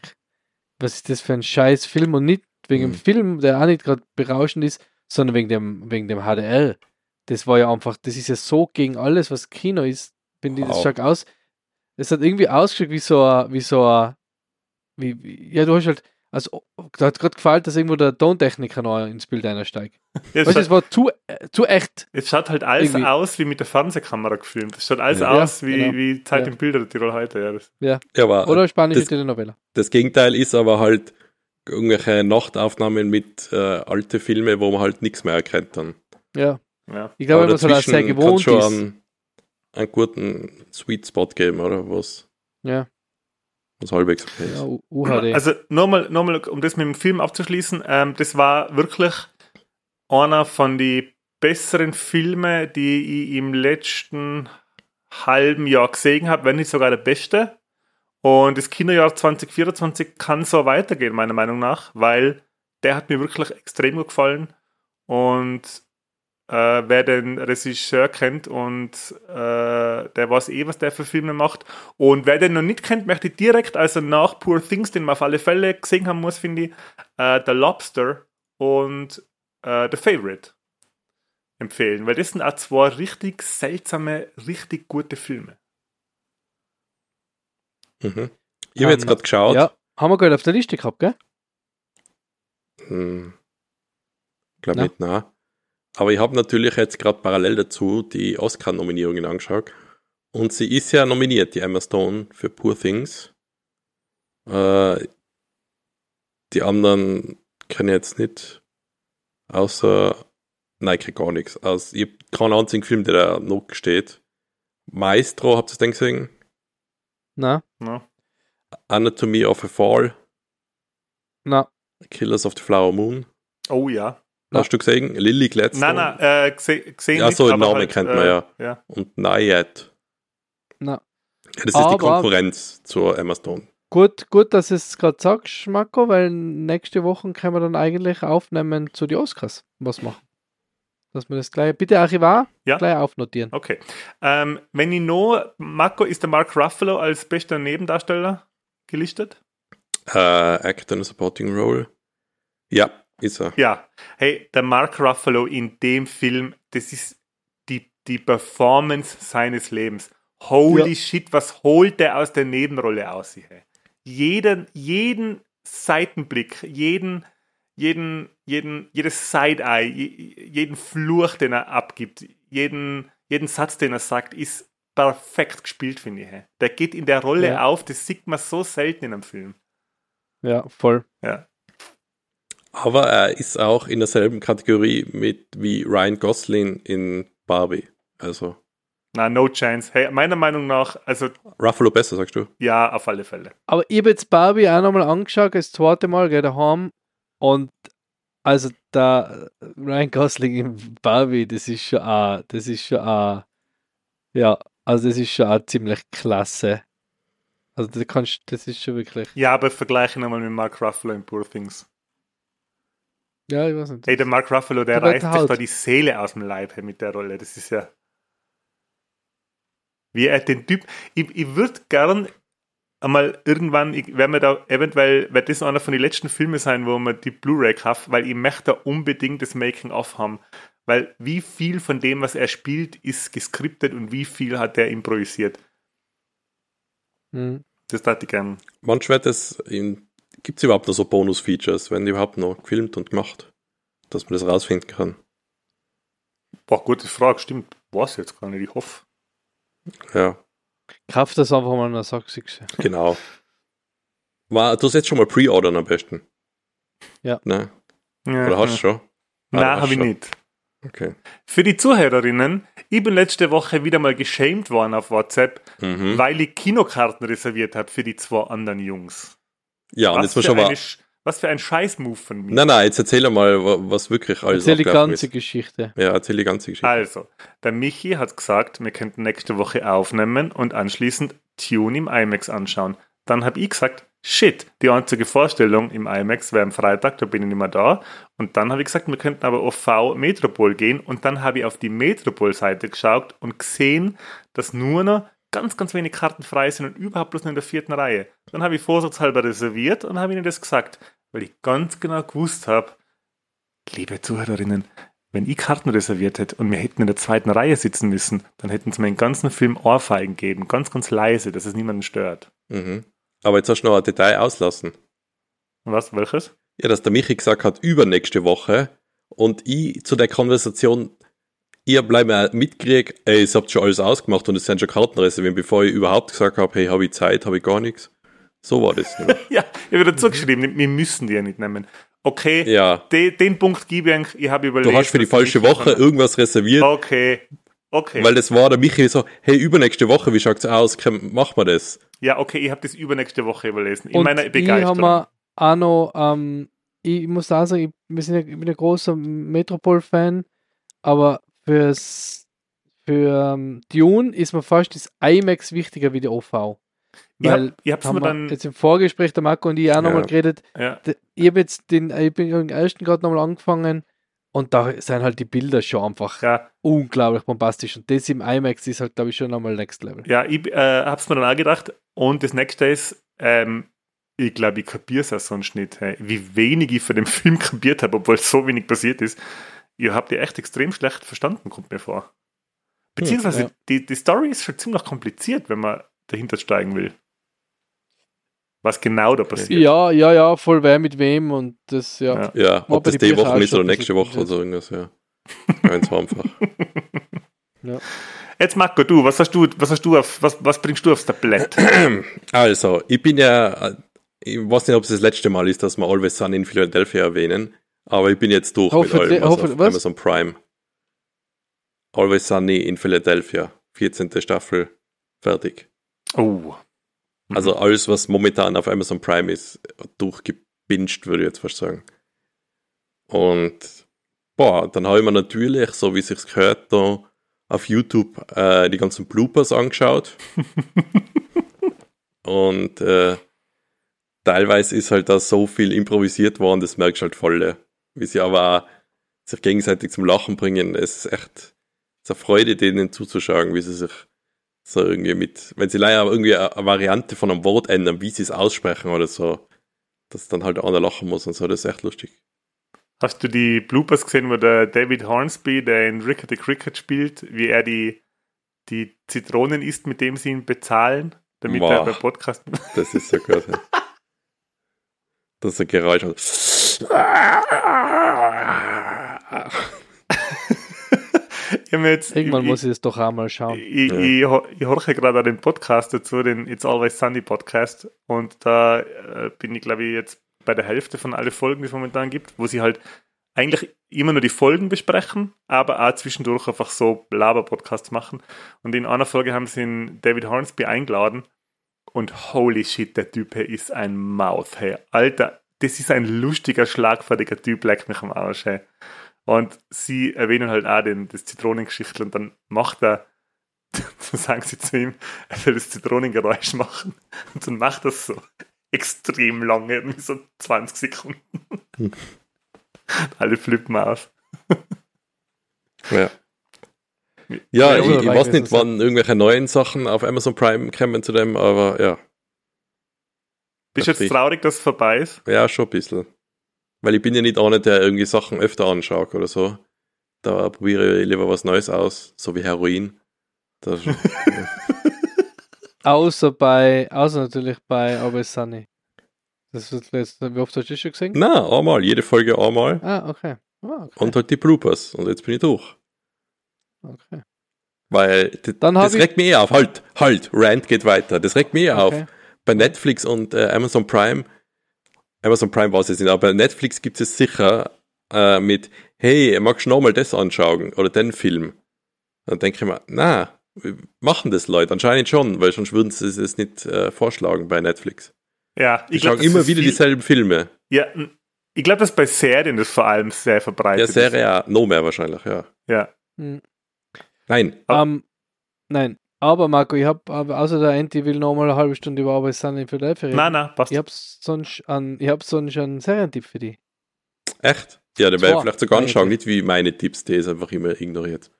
was ist das für ein scheiß Film und nicht wegen dem Mhm. Film, der auch nicht gerade berauschend ist, sondern wegen dem, wegen dem HDR. Das war ja einfach, das ist ja so gegen alles, was Kino ist, finde ich, das Wow. schaut aus. Es hat irgendwie ausgeschaut wie so ein, wie so ein, wie, wie, ja, du hast halt, also, da hat gerade gefallen, dass irgendwo der Tontechniker noch ins Bild einsteigt. Jetzt, Weißt es schaut, war zu, äh, zu echt. jetzt schaut halt alles Irgendwie- aus wie mit der Fernsehkamera gefilmt. Es schaut alles Ja. aus wie, genau. wie Zeit Ja. im Bilder der Tirol heute. Ja, das, ja aber Oder spanische das- Telenovela. das Gegenteil ist aber halt irgendwelche Nachtaufnahmen mit äh, alte Filme, wo man halt nichts mehr erkennt dann. Ja. ja. Ich glaube, Aber was halt auch sehr gewohnt schon ist. Einen, einen guten Sweet Spot geben, oder? Was, Ja, was halbwegs okay ist. ja UHD. Also nochmal, nochmal, um das mit dem Film abzuschließen, ähm, das war wirklich einer von den besseren Filmen, die ich im letzten halben Jahr gesehen habe, wenn nicht sogar der beste. Und das Kinojahr 2024 kann so weitergehen, meiner Meinung nach, weil der hat mir wirklich extrem gut gefallen. Und äh, wer den Regisseur kennt und äh, der weiß eh, was der für Filme macht. Und wer den noch nicht kennt, möchte ich direkt, also nach Poor Things, den man auf alle Fälle gesehen haben muss, finde ich, äh, The Lobster und äh, The Favorite empfehlen, weil das sind auch zwei richtig seltsame, richtig gute Filme. Mhm. Ich habe jetzt gerade geschaut. Ja, haben wir gerade auf der Liste gehabt, gell? Hm, glaube Na? nicht, nein. Aber ich habe natürlich jetzt gerade parallel dazu die Oscar-Nominierungen angeschaut. Und sie ist ja nominiert, die Emma Stone, für Poor Things. Äh, die anderen kenne ich jetzt nicht. Außer, nein, ich krieg gar nichts. Also, ich habe keinen einzigen Film, der da noch steht. Maestro, habt ihr das denn gesehen? Na, Ne? Anatomy of a Fall, na, Killers of the Flower Moon. Oh ja. Na. Hast du gesehen? Lily Gladstone Nein, nein, äh, gse gesehen Ja, so, aber Namen halt, kennt man äh, ja. ja. und Nayad. na. Ja, das ist Aber- die Konkurrenz zur Emma Stone. Gut, gut, dass du es gerade sagst, Marco, weil nächste Woche können wir dann eigentlich aufnehmen zu den Oscars. Was machen? Dass wir das gleich, bitte Archivar, Ja. gleich aufnotieren. Okay. Ähm, wenn ich noch, Marco, ist der Mark Ruffalo als bester Nebendarsteller gelistet? Äh, Actor in a Supporting Role. Ja, ist er. Ja. Hey, der Mark Ruffalo in dem Film, das ist die, die Performance seines Lebens. Holy Ja. shit, was holt der aus der Nebenrolle aus? Hey? Jeden, jeden Seitenblick, jeden, jeden, jeden, jedes Side-Eye, je- jeden Fluch, den er abgibt, jeden, jeden Satz, den er sagt, ist perfekt gespielt, finde ich. Der geht in der Rolle Ja. auf, das sieht man so selten in einem Film. Ja, voll. Ja. Aber er ist auch in derselben Kategorie mit wie Ryan Gosling in Barbie. Also, Na, no chance. Hey, meiner Meinung nach, also Ruffalo besser, sagst du? ja, auf alle Fälle. Aber ich habe jetzt Barbie auch nochmal angeschaut, das zweite Mal, gell, daheim. Und also da Ryan Gosling in Barbie, das ist schon auch, das ist schon auch, ja, also das ist schon auch ziemlich klasse. Also das kannst, das ist schon wirklich, Ja, aber vergleiche nochmal mit Mark Ruffalo in Poor Things. Ja, ich weiß nicht. Hey, der Mark Ruffalo, der reißt sich da die Seele aus dem Leib hey, mit der Rolle. Das ist ja. Wie er den Typ. Ich, ich würde gern einmal irgendwann, ich werde mir da eventuell, wird das einer von den letzten Filmen sein, wo man die Blu-ray kauft, weil ich möchte da unbedingt das Making-of haben. Weil wie viel von dem, was er spielt, ist geskriptet und wie viel hat er improvisiert. Hm. Das dachte ich gern. Manchmal das gibt es überhaupt noch so Bonus-Features, wenn die überhaupt noch gefilmt und gemacht, dass man das rausfinden kann. Boah, gute Frage, stimmt. Weiß jetzt gar nicht, ich hoffe. Ja, Kauf das einfach mal sagst du es. genau. War, du hast jetzt schon mal pre-ordern am besten. Ja. Ne? Ja, Oder hast du schon? Ah, Nein, hast habe ich nicht. Okay. Für die Zuhörerinnen, ich bin letzte Woche wieder mal geschämt worden auf WhatsApp, Mhm. weil ich Kinokarten reserviert habe für die zwei anderen Jungs. Ja, und was, jetzt schon mal. eine, Sch- was für ein Scheiß-Move von mir. Nein, nein, jetzt erzähl mal, wa- was wirklich alles Erzähl die ganze ist. Geschichte. Ja, erzähl die ganze Geschichte. Also, der Michi hat gesagt, wir könnten nächste Woche aufnehmen und anschließend Tune im IMAX anschauen. Dann habe ich gesagt, shit, die einzige Vorstellung im IMAX wäre am Freitag, da bin ich nicht mehr da. Und dann habe ich gesagt, wir könnten aber auf V Metropol gehen. Und dann habe ich auf die Metropol-Seite geschaut und gesehen, dass nur noch ganz, ganz wenig Karten frei sind und überhaupt bloß nur in der vierten Reihe. Dann habe ich vorsichtshalber reserviert und habe ihnen das gesagt, weil ich ganz genau gewusst habe, liebe Zuhörerinnen, wenn ich Karten reserviert hätte und wir hätten in der zweiten Reihe sitzen müssen, dann hätten sie mir den ganzen Film Ohrfeigen gegeben, ganz, ganz leise, dass es niemanden stört. Mhm. Aber jetzt hast du noch ein Detail auslassen. Was? Welches? Ja, dass der Michi gesagt hat, übernächste Woche. Und ich zu der Konversation, ihr bleibt mir mitgekriegt, ey, ihr habt schon alles ausgemacht und es sind schon Karten reserviert, bevor ich überhaupt gesagt habe, hey, habe ich Zeit, habe ich gar nichts. So war das. Ja, ich habe dazu geschrieben, wir müssen die ja nicht nehmen. Okay, ja, de, den Punkt gebe ich ich habe überlegt. du hast für die falsche ich- Woche irgendwas reserviert, Okay, okay. weil das war der Michi so, hey, übernächste Woche, wie schaut's aus, Komm, machen wir das? ja, okay, ich habe das übernächste Woche überlesen. In Und meiner ich Begeisterung. habe auch noch, ähm, ich muss auch sagen, ich, wir sind ja, ich bin ein großer Metropol-Fan, aber fürs, für ähm, Dune ist mir fast das IMAX wichtiger wie die OV. ich Weil ich hab's haben mir dann. jetzt im Vorgespräch, der Marco und ich auch nochmal Ja. geredet, Ja, ich habe jetzt den, ich bin den ersten gerade nochmal angefangen und da sind halt die Bilder schon einfach ja, unglaublich bombastisch und das im IMAX ist halt, glaube ich, schon nochmal Next Level. ja, ich äh, habe es mir dann auch gedacht. Und das nächste ist, ähm, ich glaube, ich kapiere es auch sonst nicht, hey, wie wenig ich von dem Film kapiert habe, obwohl so wenig passiert ist. Ihr habt die echt extrem schlecht verstanden, kommt mir vor. Beziehungsweise ja. die, die Story ist schon ziemlich kompliziert, wenn man dahinter steigen will. Was genau da passiert. Ja, ja, ja, voll wer mit wem und das, ja. Ja. Ja, ob das die Woche ist oder nächste Woche oder so irgendwas, ja. Ganz einfach. Jetzt Marco, du, was hast du, was hast du auf, was, was bringst du aufs Tablett? Also, ich bin ja, ich weiß nicht, ob es das letzte Mal ist, dass wir Always Sun in Philadelphia erwähnen, aber ich bin jetzt durch Hoffentlich- mit allem, was? Amazon Prime. Always Sunny in Philadelphia, 14. Staffel, fertig. Oh. Also alles, was momentan auf Amazon Prime ist, durchgebinged, würde ich jetzt fast sagen. Und boah, dann habe ich mir natürlich, so wie es sich gehört, da auf YouTube äh, die ganzen Bloopers angeschaut. Und äh, teilweise ist halt da so viel improvisiert worden, das merkst du halt voll. Wie sie aber sich gegenseitig zum Lachen bringen. Es ist echt es ist eine Freude, denen zuzuschauen, wie sie sich so irgendwie mit, wenn sie leider irgendwie eine eine Variante von einem Wort ändern, wie sie es aussprechen oder so, dass dann halt einer lachen muss und so, das ist echt lustig. Hast du die Bloopers gesehen, wo der David Hornsby, der in Rickety Cricket spielt, wie er die, die Zitronen isst, mit dem sie ihn bezahlen, damit Boah. er beim Podcast. Das ist so gut. Das ist ein Geräusch. Ich hab mir jetzt, Irgendwann ich, muss ich das doch auch mal schauen. Ich, Ja. ich, ich horche gerade den Podcast dazu, den It's Always Sunny Podcast. Und da äh, bin ich, glaube ich, jetzt bei der Hälfte von alle Folgen, die es momentan gibt, wo sie halt eigentlich immer nur die Folgen besprechen, aber auch zwischendurch einfach so Laber-Podcasts machen. Und in einer Folge haben sie den David Hornsby eingeladen und holy shit, der Typ ist ein Mouth, hey. Alter, das ist ein lustiger, schlagfertiger Typ, leck mich am Arsch, hey. Und sie erwähnen halt auch den, das Zitronengeschichtel und dann macht er, dann sagen sie zu ihm, er will das Zitronengeräusch machen. Und dann macht er so extrem lange, irgendwie so 20 Sekunden. Hm. Alle flippen aus. ja. Ja, ich, ich weiß nicht, wann irgendwelche neuen Sachen auf Amazon Prime kommen zu dem, aber ja. Bist du jetzt traurig, dass es vorbei ist? Ja, schon ein bisschen. Weil ich bin ja nicht einer, der irgendwie Sachen öfter anschaut oder so. Da probiere ich lieber was Neues aus, so wie Heroin. außer bei, außer natürlich bei Always Sunny. Das wird jetzt, wie oft hast du das schon gesehen? Na, einmal, jede Folge einmal. Ah, okay. Oh, okay. Und halt die Bloopers. Und jetzt bin ich durch. Okay. Weil Dann das regt mich eh auf. Halt, halt, Rant geht weiter. Das regt mich eh okay. auf. Bei Netflix und äh, Amazon Prime, Amazon Prime weiß ich jetzt nicht, aber bei Netflix gibt es sicher äh, mit, hey, magst du nochmal das anschauen oder den Film? Dann denke ich mir, na, machen das Leute anscheinend schon, weil sonst würden sie es nicht äh, vorschlagen bei Netflix. Ja, ich glaube immer wieder viel, dieselben Filme. Ja, ich glaube, dass bei Serien das vor allem sehr verbreitet ist. Ja, Serie ja, noch mehr wahrscheinlich, ja. Ja. Hm. Nein. Um, ähm, nein. Aber Marco, ich habe außer der Anti will noch mal eine halbe Stunde über Arbeit Sun in Philadelphia reden. Nein, nein, passt. Ich habe sonst an, ich habe sonst einen Serientipp für dich. Echt? Ja, den werde ich vielleicht sogar anschauen, nicht wie meine Tipps, die ist einfach immer ignoriert.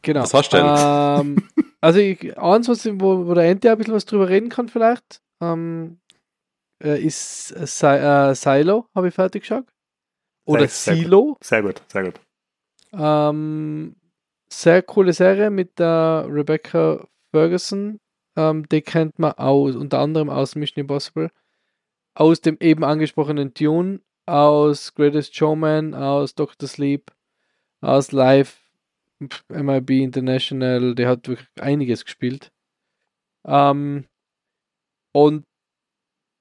Genau. Was hast du denn? Ähm, also ich, eins, was, wo, wo der Ente ein bisschen was drüber reden kann vielleicht, ähm, äh, ist äh, äh, Silo, habe ich fertig geschaut. Oder sehr, Silo. Sehr gut, sehr gut. Ähm, sehr coole Serie mit der Rebecca Ferguson. Ähm, die kennt man aus, unter anderem aus Mission Impossible, aus dem eben angesprochenen Tune, aus Greatest Showman, aus Doctor Sleep, aus Live, MIB International, der hat wirklich einiges gespielt. Ähm, und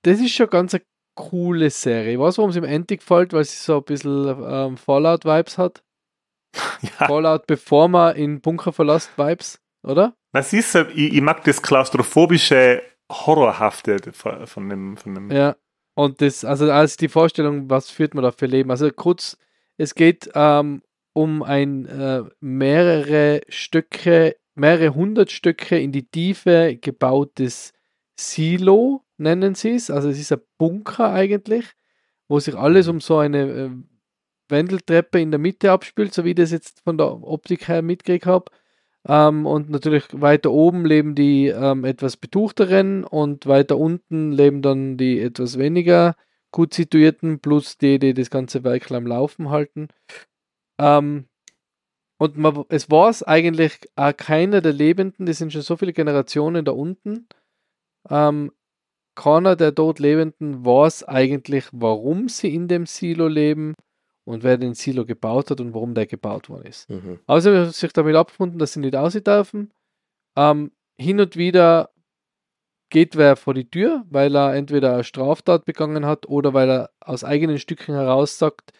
das ist schon ganz eine coole Serie. Ich weiß, warum sie im Ending gefällt, weil sie so ein bisschen ähm, Fallout-Vibes hat. Ja. Fallout, bevor man in Bunker verlässt, Vibes, oder? Na, siehst du, ich, ich mag das klaustrophobische, horrorhafte von, dem, von dem. Ja, und das, also als die Vorstellung, was führt man da für Leben? Also kurz, es geht ähm, um ein äh, mehrere Stücke, mehrere hundert Stücke in die Tiefe gebautes Silo, nennen sie es. Also es ist ein Bunker eigentlich, wo sich alles um so eine äh, Wendeltreppe in der Mitte abspielt, so wie ich das jetzt von der Optik her mitgekriegt habe. Ähm, und natürlich weiter oben leben die ähm, etwas betuchteren und weiter unten leben dann die etwas weniger gut situierten, plus die, die das ganze Werk am Laufen halten. Ähm, und man, es war es eigentlich auch keiner der Lebenden, das sind schon so viele Generationen da unten. Ähm, keiner der dort Lebenden weiß eigentlich, warum sie in dem Silo leben und wer den Silo gebaut hat und warum der gebaut worden ist. Mhm. Außerdem hat sich damit abgefunden, dass sie nicht aussehen dürfen. Ähm, hin und wieder geht wer vor die Tür, weil er entweder eine Straftat begangen hat oder weil er aus eigenen Stücken heraus sagt,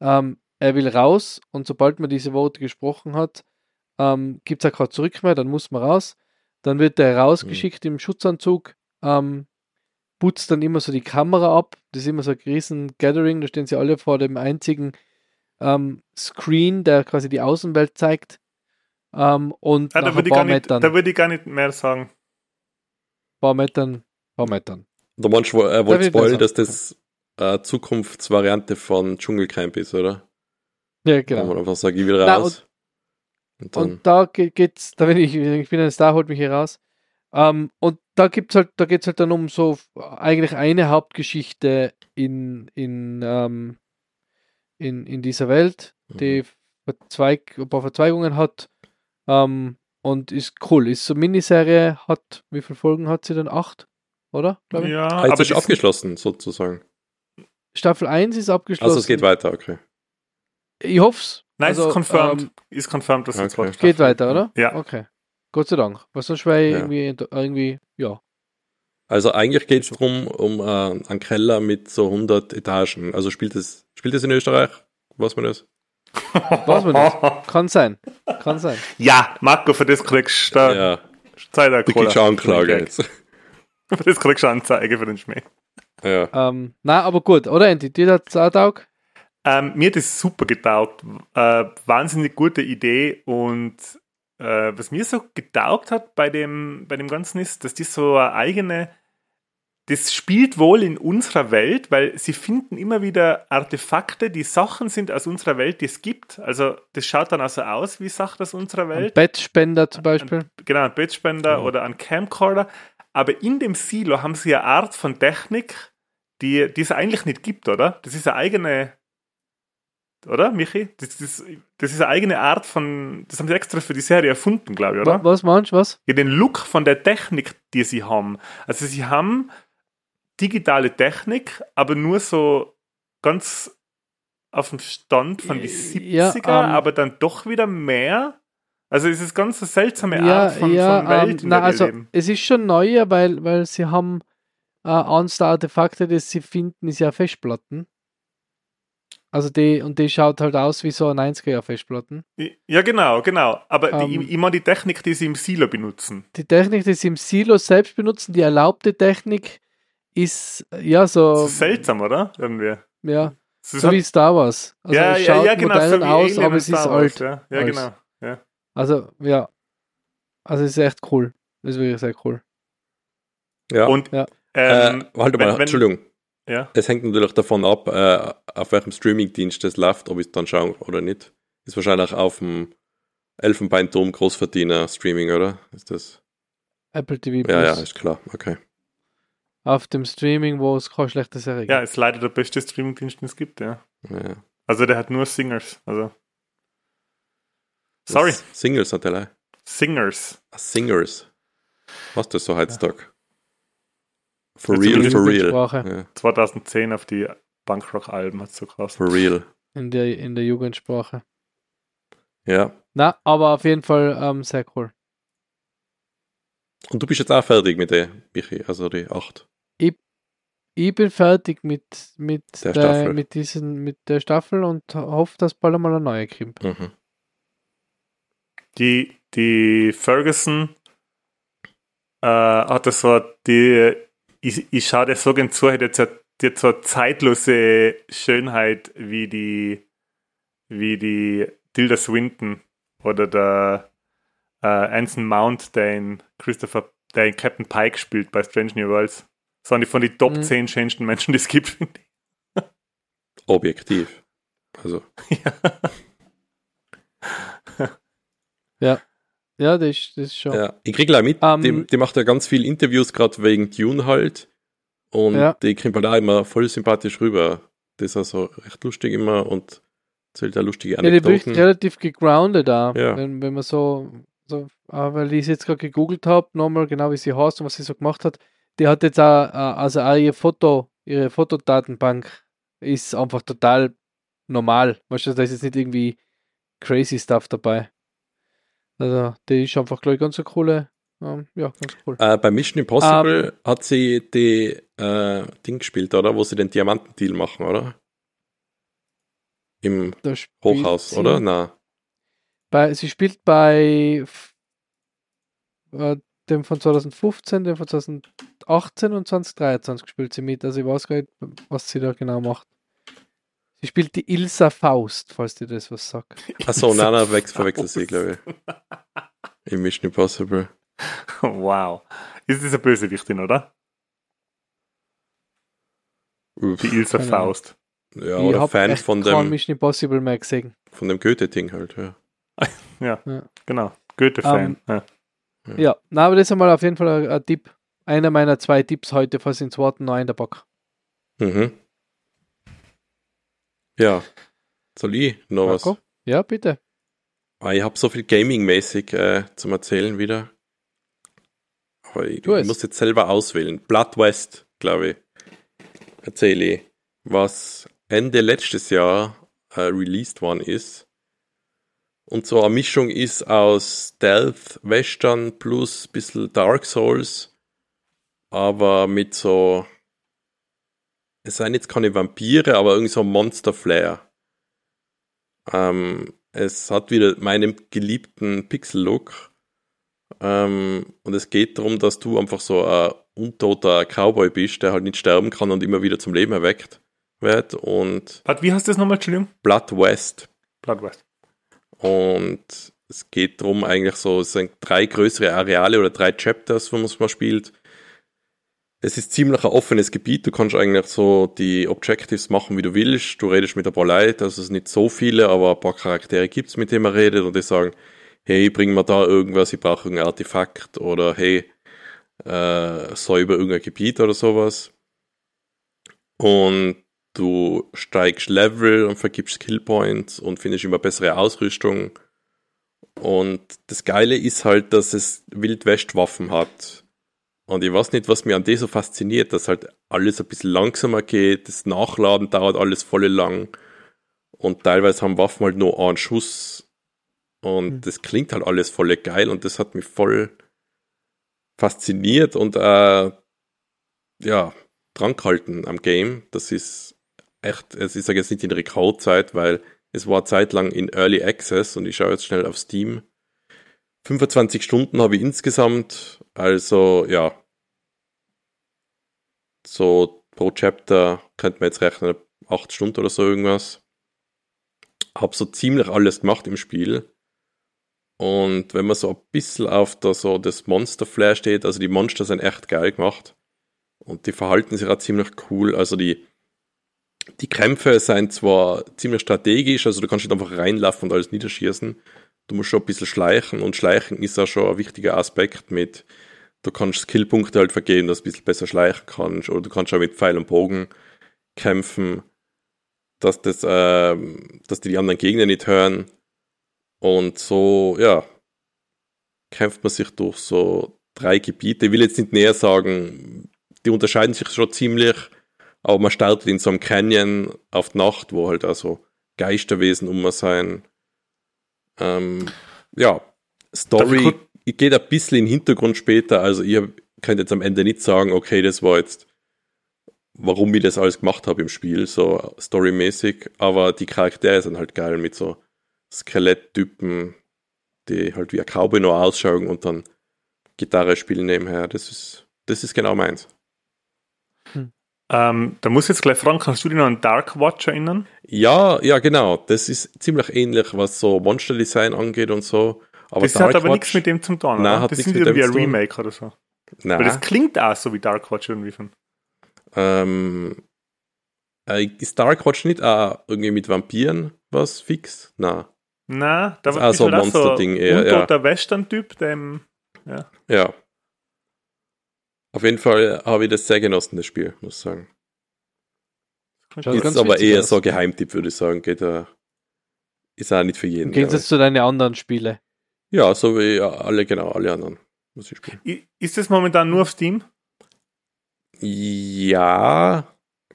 ähm, er will raus und sobald man diese Worte gesprochen hat, ähm, gibt es auch kein Zurück mehr, dann muss man raus. Dann wird er rausgeschickt mhm. im Schutzanzug, ähm, putzt dann immer so die Kamera ab. Das ist immer so ein riesen Gathering, da stehen sie alle vor dem einzigen ähm, Screen, der quasi die Außenwelt zeigt. Ähm, und ah, da, würde ich nicht, da würde ich gar nicht mehr sagen. Paar Metern, paar Metern. Der Mensch äh, wollte spoilen, dass das äh, Zukunftsvariante von Dschungelcamp ist, oder? Ja, genau. Man einfach sagt, ich will raus. Na, und, und, und, da geht's, da bin ich, ich bin ein Star, holt mich hier raus. Ähm, und da gibt's halt, da geht es halt dann um so eigentlich eine Hauptgeschichte in, in, ähm, in, in dieser Welt, die mhm. Verzweig, ein paar Verzweigungen hat. Ähm, und ist cool. Ist so Miniserie, hat, wie viele Folgen hat sie denn? Acht, oder? Ja, also aber ist abgeschlossen, sozusagen. Staffel 1 ist abgeschlossen. Also es geht weiter, okay. Ich hoffe es. Nein, also, ist confirmed. Ähm, ist confirmed, dass okay. es Geht weiter, oder? Ja. Okay. Gott sei Dank. Was sonst wäre ja. irgendwie, irgendwie, ja. Also eigentlich geht es darum, um äh, einen Keller mit so 100 Etagen. Also spielt es, spielt es in Österreich? Was man das? Was man das? Kann sein. Kann sein. Ja, Marco, für das kriegst du da Ja, Zeit der du kriegst Anklage jetzt. Für das kriegst du Anzeige für den Schmäh. Ja. Ähm, na, aber gut, oder Andy? Dir hat es auch taugt? Ähm, mir hat das super getaugt. Äh, wahnsinnig gute Idee und äh, was mir so getaugt hat bei dem, bei dem Ganzen ist, dass die so eine eigene, das spielt wohl in unserer Welt, weil sie finden immer wieder Artefakte, die Sachen sind aus unserer Welt, die es gibt. Also das schaut dann also aus wie Sachen aus unserer Ein Welt. Bettspender zum Beispiel. genau, ein Bettspender Ja. oder ein Camcorder. Aber in dem Silo haben sie eine Art von Technik, die, die es eigentlich nicht gibt, oder? Das ist eine eigene, oder, Michi? Das, das, das ist eine eigene Art von, das haben sie extra für die Serie erfunden, glaube ich, oder? Was meinst du, was? Ja, den Look von der Technik, die sie haben. Also sie haben digitale Technik, aber nur so ganz auf dem Stand von die 70er, Ja, ähm, aber dann doch wieder mehr. Also es ist ganz eine seltsame Ja, Art von, ja, von Welt, ähm, in na, der wir also leben. es ist schon neuer, weil, weil sie haben äh, eines der Artefakte, das sie finden, ist ja Festplatten. Also die, und die schaut halt aus wie so ein 90er Festplatten. Ja, genau, genau. Aber die, Ähm, ich, ich meine die Technik, die sie im Silo benutzen. Die Technik, die sie im Silo selbst benutzen, die erlaubte Technik, ist ja so, ist seltsam, oder? Irgendwie. ja, ist so halt- wie Star Wars. Also ja, es ja, schaut ja, genau. So modern wie aus, Alien aber es ist alt. Ja, ja genau. Ja. Also, ja. Also es ist echt cool. Das ist wirklich sehr cool. ja. Und Ja. ähm, äh, warte wenn- mal, wenn- Entschuldigung. Ja. Es hängt natürlich davon ab, äh, auf welchem Streamingdienst das läuft, ob ich es dann schaue oder nicht. Ist wahrscheinlich auf dem Elfenbeinturm Großverdiener Streaming, oder? Ist das? Apple TV Ja, ja, Plus. ist klar. Okay. Auf dem Streaming, wo es keine schlechte Serie gibt. ja, ist leider der beste Streamingdienst, den es gibt, ja. Ja. Also der hat nur Singers. Also. Sorry, Das Singles hat er. leider. Singers. Ah, Singers. Was ist das so heutzutage? For Also real, for real. Ja, 2010 auf die Punkrock-Alben hat so krass. for real. In der, in der Jugendsprache. Ja. Na, aber auf jeden Fall ähm, sehr cool. Und du bist jetzt auch fertig mit der, Michi, also die 8. Ich bin fertig mit, mit, Der der, Staffel. mit, diesen, mit der Staffel und hoffe, dass bald einmal eine neue kommt. Mhm. Die, die Ferguson äh, hat das so, die, ich, ich schaue dir so gern zu, hat jetzt so, die hat so eine zeitlose Schönheit wie die, wie die Tilda Swinton oder der äh, Anson Mount, der in Christopher, der in Captain Pike spielt bei Strange New Worlds. So eine von den Top Mhm. 10 schönsten Menschen, die es gibt, finde ich. Objektiv. Also, Ja, das ist, das ist schon. ja. Ich kriege gleich mit, Ähm, die, die macht ja ganz viele Interviews, gerade wegen Dune halt. Und Ja. die kommt halt auch immer voll sympathisch rüber. Das ist also recht lustig immer und erzählt da lustige Ja, die wirkt Anekdoten. relativ gegroundet da, Ja. wenn, wenn man so, so äh, weil ich es jetzt gerade gegoogelt habe, nochmal genau wie sie heißt und was sie so gemacht hat. Die hat jetzt auch, äh, also auch ihr Foto, ihre Fotodatenbank ist einfach total normal. Weißt du, da ist jetzt nicht irgendwie crazy Stuff dabei. Also, die ist einfach, glaube ich, ganz eine coole, ähm, ja, ganz cool. Äh, bei Mission Impossible Ähm. hat sie die äh, Ding gespielt, oder? Wo sie den Diamantendeal machen, oder? Im Hochhaus, oder? Na. Bei, sie spielt bei äh, dem von 2015, dem von 2018 und 2023 spielt sie mit. Also ich weiß gar nicht, was sie da genau macht. Sie spielt die Ilsa Faust, falls dir das was sagt. Achso, nein, nein, verwechsel, verwechsel sie, glaube ich. Im Mission Impossible. Wow. Ist das eine Bösewichtin, oder? Uff, Die Ahnung. Faust. ja, ich oder Fan echt von dem, Mission Impossible mehr gesehen. von dem Goethe-Ding halt, ja. Genau. Goethe-Fan. Ähm, ja. Ja. Ja, na, aber das ist einmal auf jeden Fall ein, ein Tipp. Einer meiner zwei Tipps heute, falls ins Wort neu in der Bock. Mhm. Ja. Soll ich noch was? Marco? Ja, bitte. Ah, ich habe so viel Gaming-mäßig äh, zum Erzählen wieder. Aber ich, ich muss jetzt selber auswählen. Blood West, glaube ich. Erzähle ich. Was Ende letztes Jahr äh, released worden ist. Und so eine Mischung ist aus Stealth, Western plus bisschen Dark Souls. Aber mit so. Es seien jetzt keine Vampire, aber irgendwie so Monster Flair. Ähm, es hat wieder meinen geliebten Pixel-Look. Ähm, und es geht darum, dass du einfach so ein untoter Cowboy bist, der halt nicht sterben kann und immer wieder zum Leben erweckt wird. Und Warte, wie heißt das nochmal, Entschuldigung? Blood West. Blood West. Und es geht darum, eigentlich so, es sind drei größere Areale oder drei Chapters, wo man es mal spielt. Es ist ziemlich ein offenes Gebiet. Du kannst eigentlich so die Objectives machen, wie du willst. Du redest mit ein paar Leuten, also es sind nicht so viele, aber ein paar Charaktere gibt es, mit denen man redet und die sagen, hey, bring mir da irgendwas, ich brauche irgendein Artefakt oder hey, äh, säuber irgendein Gebiet oder sowas. Und du steigst Level und vergibst Skillpoints und findest immer bessere Ausrüstung. Und das Geile ist halt, dass es Wildwestwaffen hat. Und ich weiß nicht, was mir an dem so fasziniert, dass halt alles ein bisschen langsamer geht, das Nachladen dauert alles voll lang. Und teilweise haben Waffen halt nur einen Schuss. Und mhm. das klingt halt alles voll geil und das hat mich voll fasziniert und äh, ja, dran gehalten am Game. Das ist echt, es ist jetzt nicht in Rekordzeit, weil es war zeitlang in Early Access und ich schaue jetzt schnell auf Steam. 25 Stunden habe ich insgesamt, also ja, so pro Chapter könnte man jetzt rechnen, 8 Stunden oder so irgendwas. Hab so ziemlich alles gemacht im Spiel. Und wenn man so ein bisschen auf der, so das Monster-Flair steht, also die Monster sind echt geil gemacht. Und die verhalten sich auch ziemlich cool. Also die, die Kämpfe sind zwar ziemlich strategisch, also du kannst nicht einfach reinlaufen und alles niederschießen. Du musst schon ein bisschen schleichen und schleichen ist auch schon ein wichtiger Aspekt mit, du kannst Skillpunkte halt vergeben, dass du ein bisschen besser schleichen kannst oder du kannst auch mit Pfeil und Bogen kämpfen, dass das, äh, dass die, die anderen Gegner nicht hören. Und so, ja, kämpft man sich durch so drei Gebiete. Ich will jetzt nicht näher sagen, die unterscheiden sich schon ziemlich, aber man startet in so einem Canyon auf die Nacht, wo halt also Geisterwesen um sein. Ähm, ja, Story geht ein bisschen in den Hintergrund später. Also ihr könnt jetzt am Ende nicht sagen, okay, das war jetzt, warum ich das alles gemacht habe im Spiel, so storymäßig. Aber die Charaktere sind halt geil mit so Skeletttypen, die halt wie ein Cowboy noch ausschauen und dann Gitarre spielen nebenher. Das ist, das ist genau meins. Ähm, da muss ich jetzt gleich fragen, kannst du dich noch an Dark Watch erinnern? Ja, ja, genau. Das ist ziemlich ähnlich, was so Monster-Design angeht und so. Aber das Dark hat aber Watch, nichts mit dem zum tun, nein, Das ist irgendwie ein Remake oder so. Nein. Weil das klingt auch so wie Dark Watch irgendwie von. Ähm, äh, ist Dark Watch nicht auch irgendwie mit Vampiren was fix? Nein. Nein, da war also ein Monster-Ding so eher. Ja. der Western-Typ, dem. Ja. ja. Auf jeden Fall habe ich das sehr genossen, das Spiel, muss ich sagen. Das ist aber eher aus. so ein Geheimtipp, würde ich sagen. Geht da, ist auch nicht für jeden. Geht es zu deinen anderen Spiele? Ja, so wie alle, genau, alle anderen muss ich spielen. Ist das momentan nur auf Steam? Ja.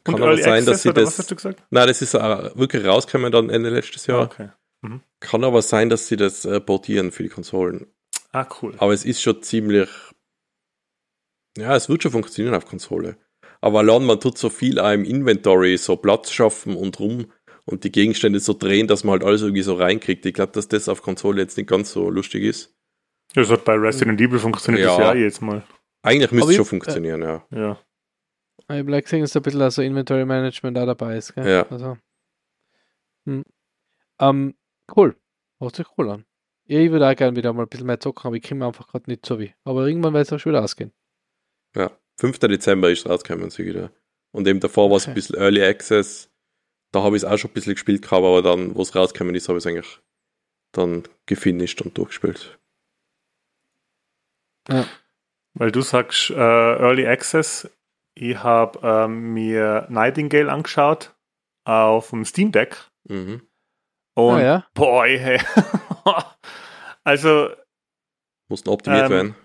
Kann Und aber sein, dass sie das. Was hast du gesagt? Nein, das ist wirklich rausgekommen dann Ende letztes Jahr. okay. Mhm. Kann aber sein, dass sie das äh, portieren für die Konsolen. Ah, cool. Aber es ist schon ziemlich ja, es wird schon funktionieren auf Konsole. Aber allein man tut so viel im Inventory, so Platz schaffen und rum und die Gegenstände so drehen, dass man halt alles irgendwie so reinkriegt. Ich glaube, dass das auf Konsole jetzt nicht ganz so lustig ist. Das hat bei Resident Evil funktioniert ja. das ja jetzt mal. Eigentlich müsste es schon funktionieren, äh, ja. Ja. Ich habe gesehen, dass da ein bisschen also Inventory Management da dabei ist. Gell? Ja. Also, hm. um, cool. Hört sich cool an. Ich würde auch gerne wieder mal ein bisschen mehr zocken, aber ich komme einfach gerade nicht so wie. Aber irgendwann wird es auch schon wieder ausgehen. Ja, 5. Dezember ist rausgekommen, sie wieder. Und eben davor war es ein bisschen Early Access. Da habe ich es auch schon ein bisschen gespielt gehabt, aber dann, wo es rausgekommen ist, habe ich es eigentlich dann gefinisht und durchgespielt. Ja. Weil du sagst äh, Early Access, ich habe äh, mir Nightingale angeschaut auf dem Steam Deck. Mhm. Und ah, ja? boy, hey. also mussten optimiert ähm, werden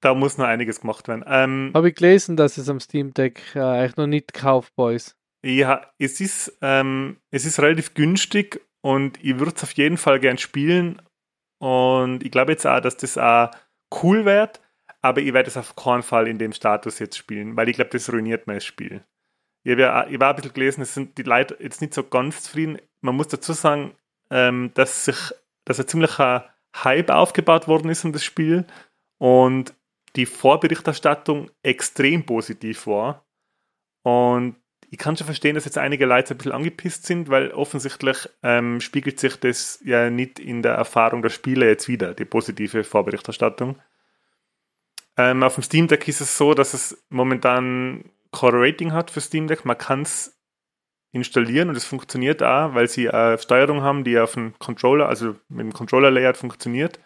da muss noch einiges gemacht werden. Ähm, Habe ich gelesen, dass es am Steam Deck äh, eigentlich noch nicht kaufbar ist. Ja, es ist, ähm, es ist relativ günstig und ich würde es auf jeden Fall gern spielen. Und ich glaube jetzt auch, dass das auch cool wird, aber ich werde es auf keinen Fall in dem Status jetzt spielen, weil ich glaube, das ruiniert mein Spiel. Ich, ja, ich war ein bisschen gelesen, es sind die Leute jetzt nicht so ganz zufrieden. Man muss dazu sagen, ähm, dass sich, dass ein ziemlicher Hype aufgebaut worden ist um das Spiel und die Vorberichterstattung extrem positiv war. Und ich kann schon verstehen, dass jetzt einige Leute ein bisschen angepisst sind, weil offensichtlich ähm, spiegelt sich das ja nicht in der Erfahrung der Spieler jetzt wieder, die positive Vorberichterstattung. Ähm, auf dem Steam Deck ist es so, dass es momentan Core Rating hat für Steam Deck. Man kann es installieren und es funktioniert auch, weil sie eine Steuerung haben, die auf dem Controller, also mit dem Controller-Layout funktioniert.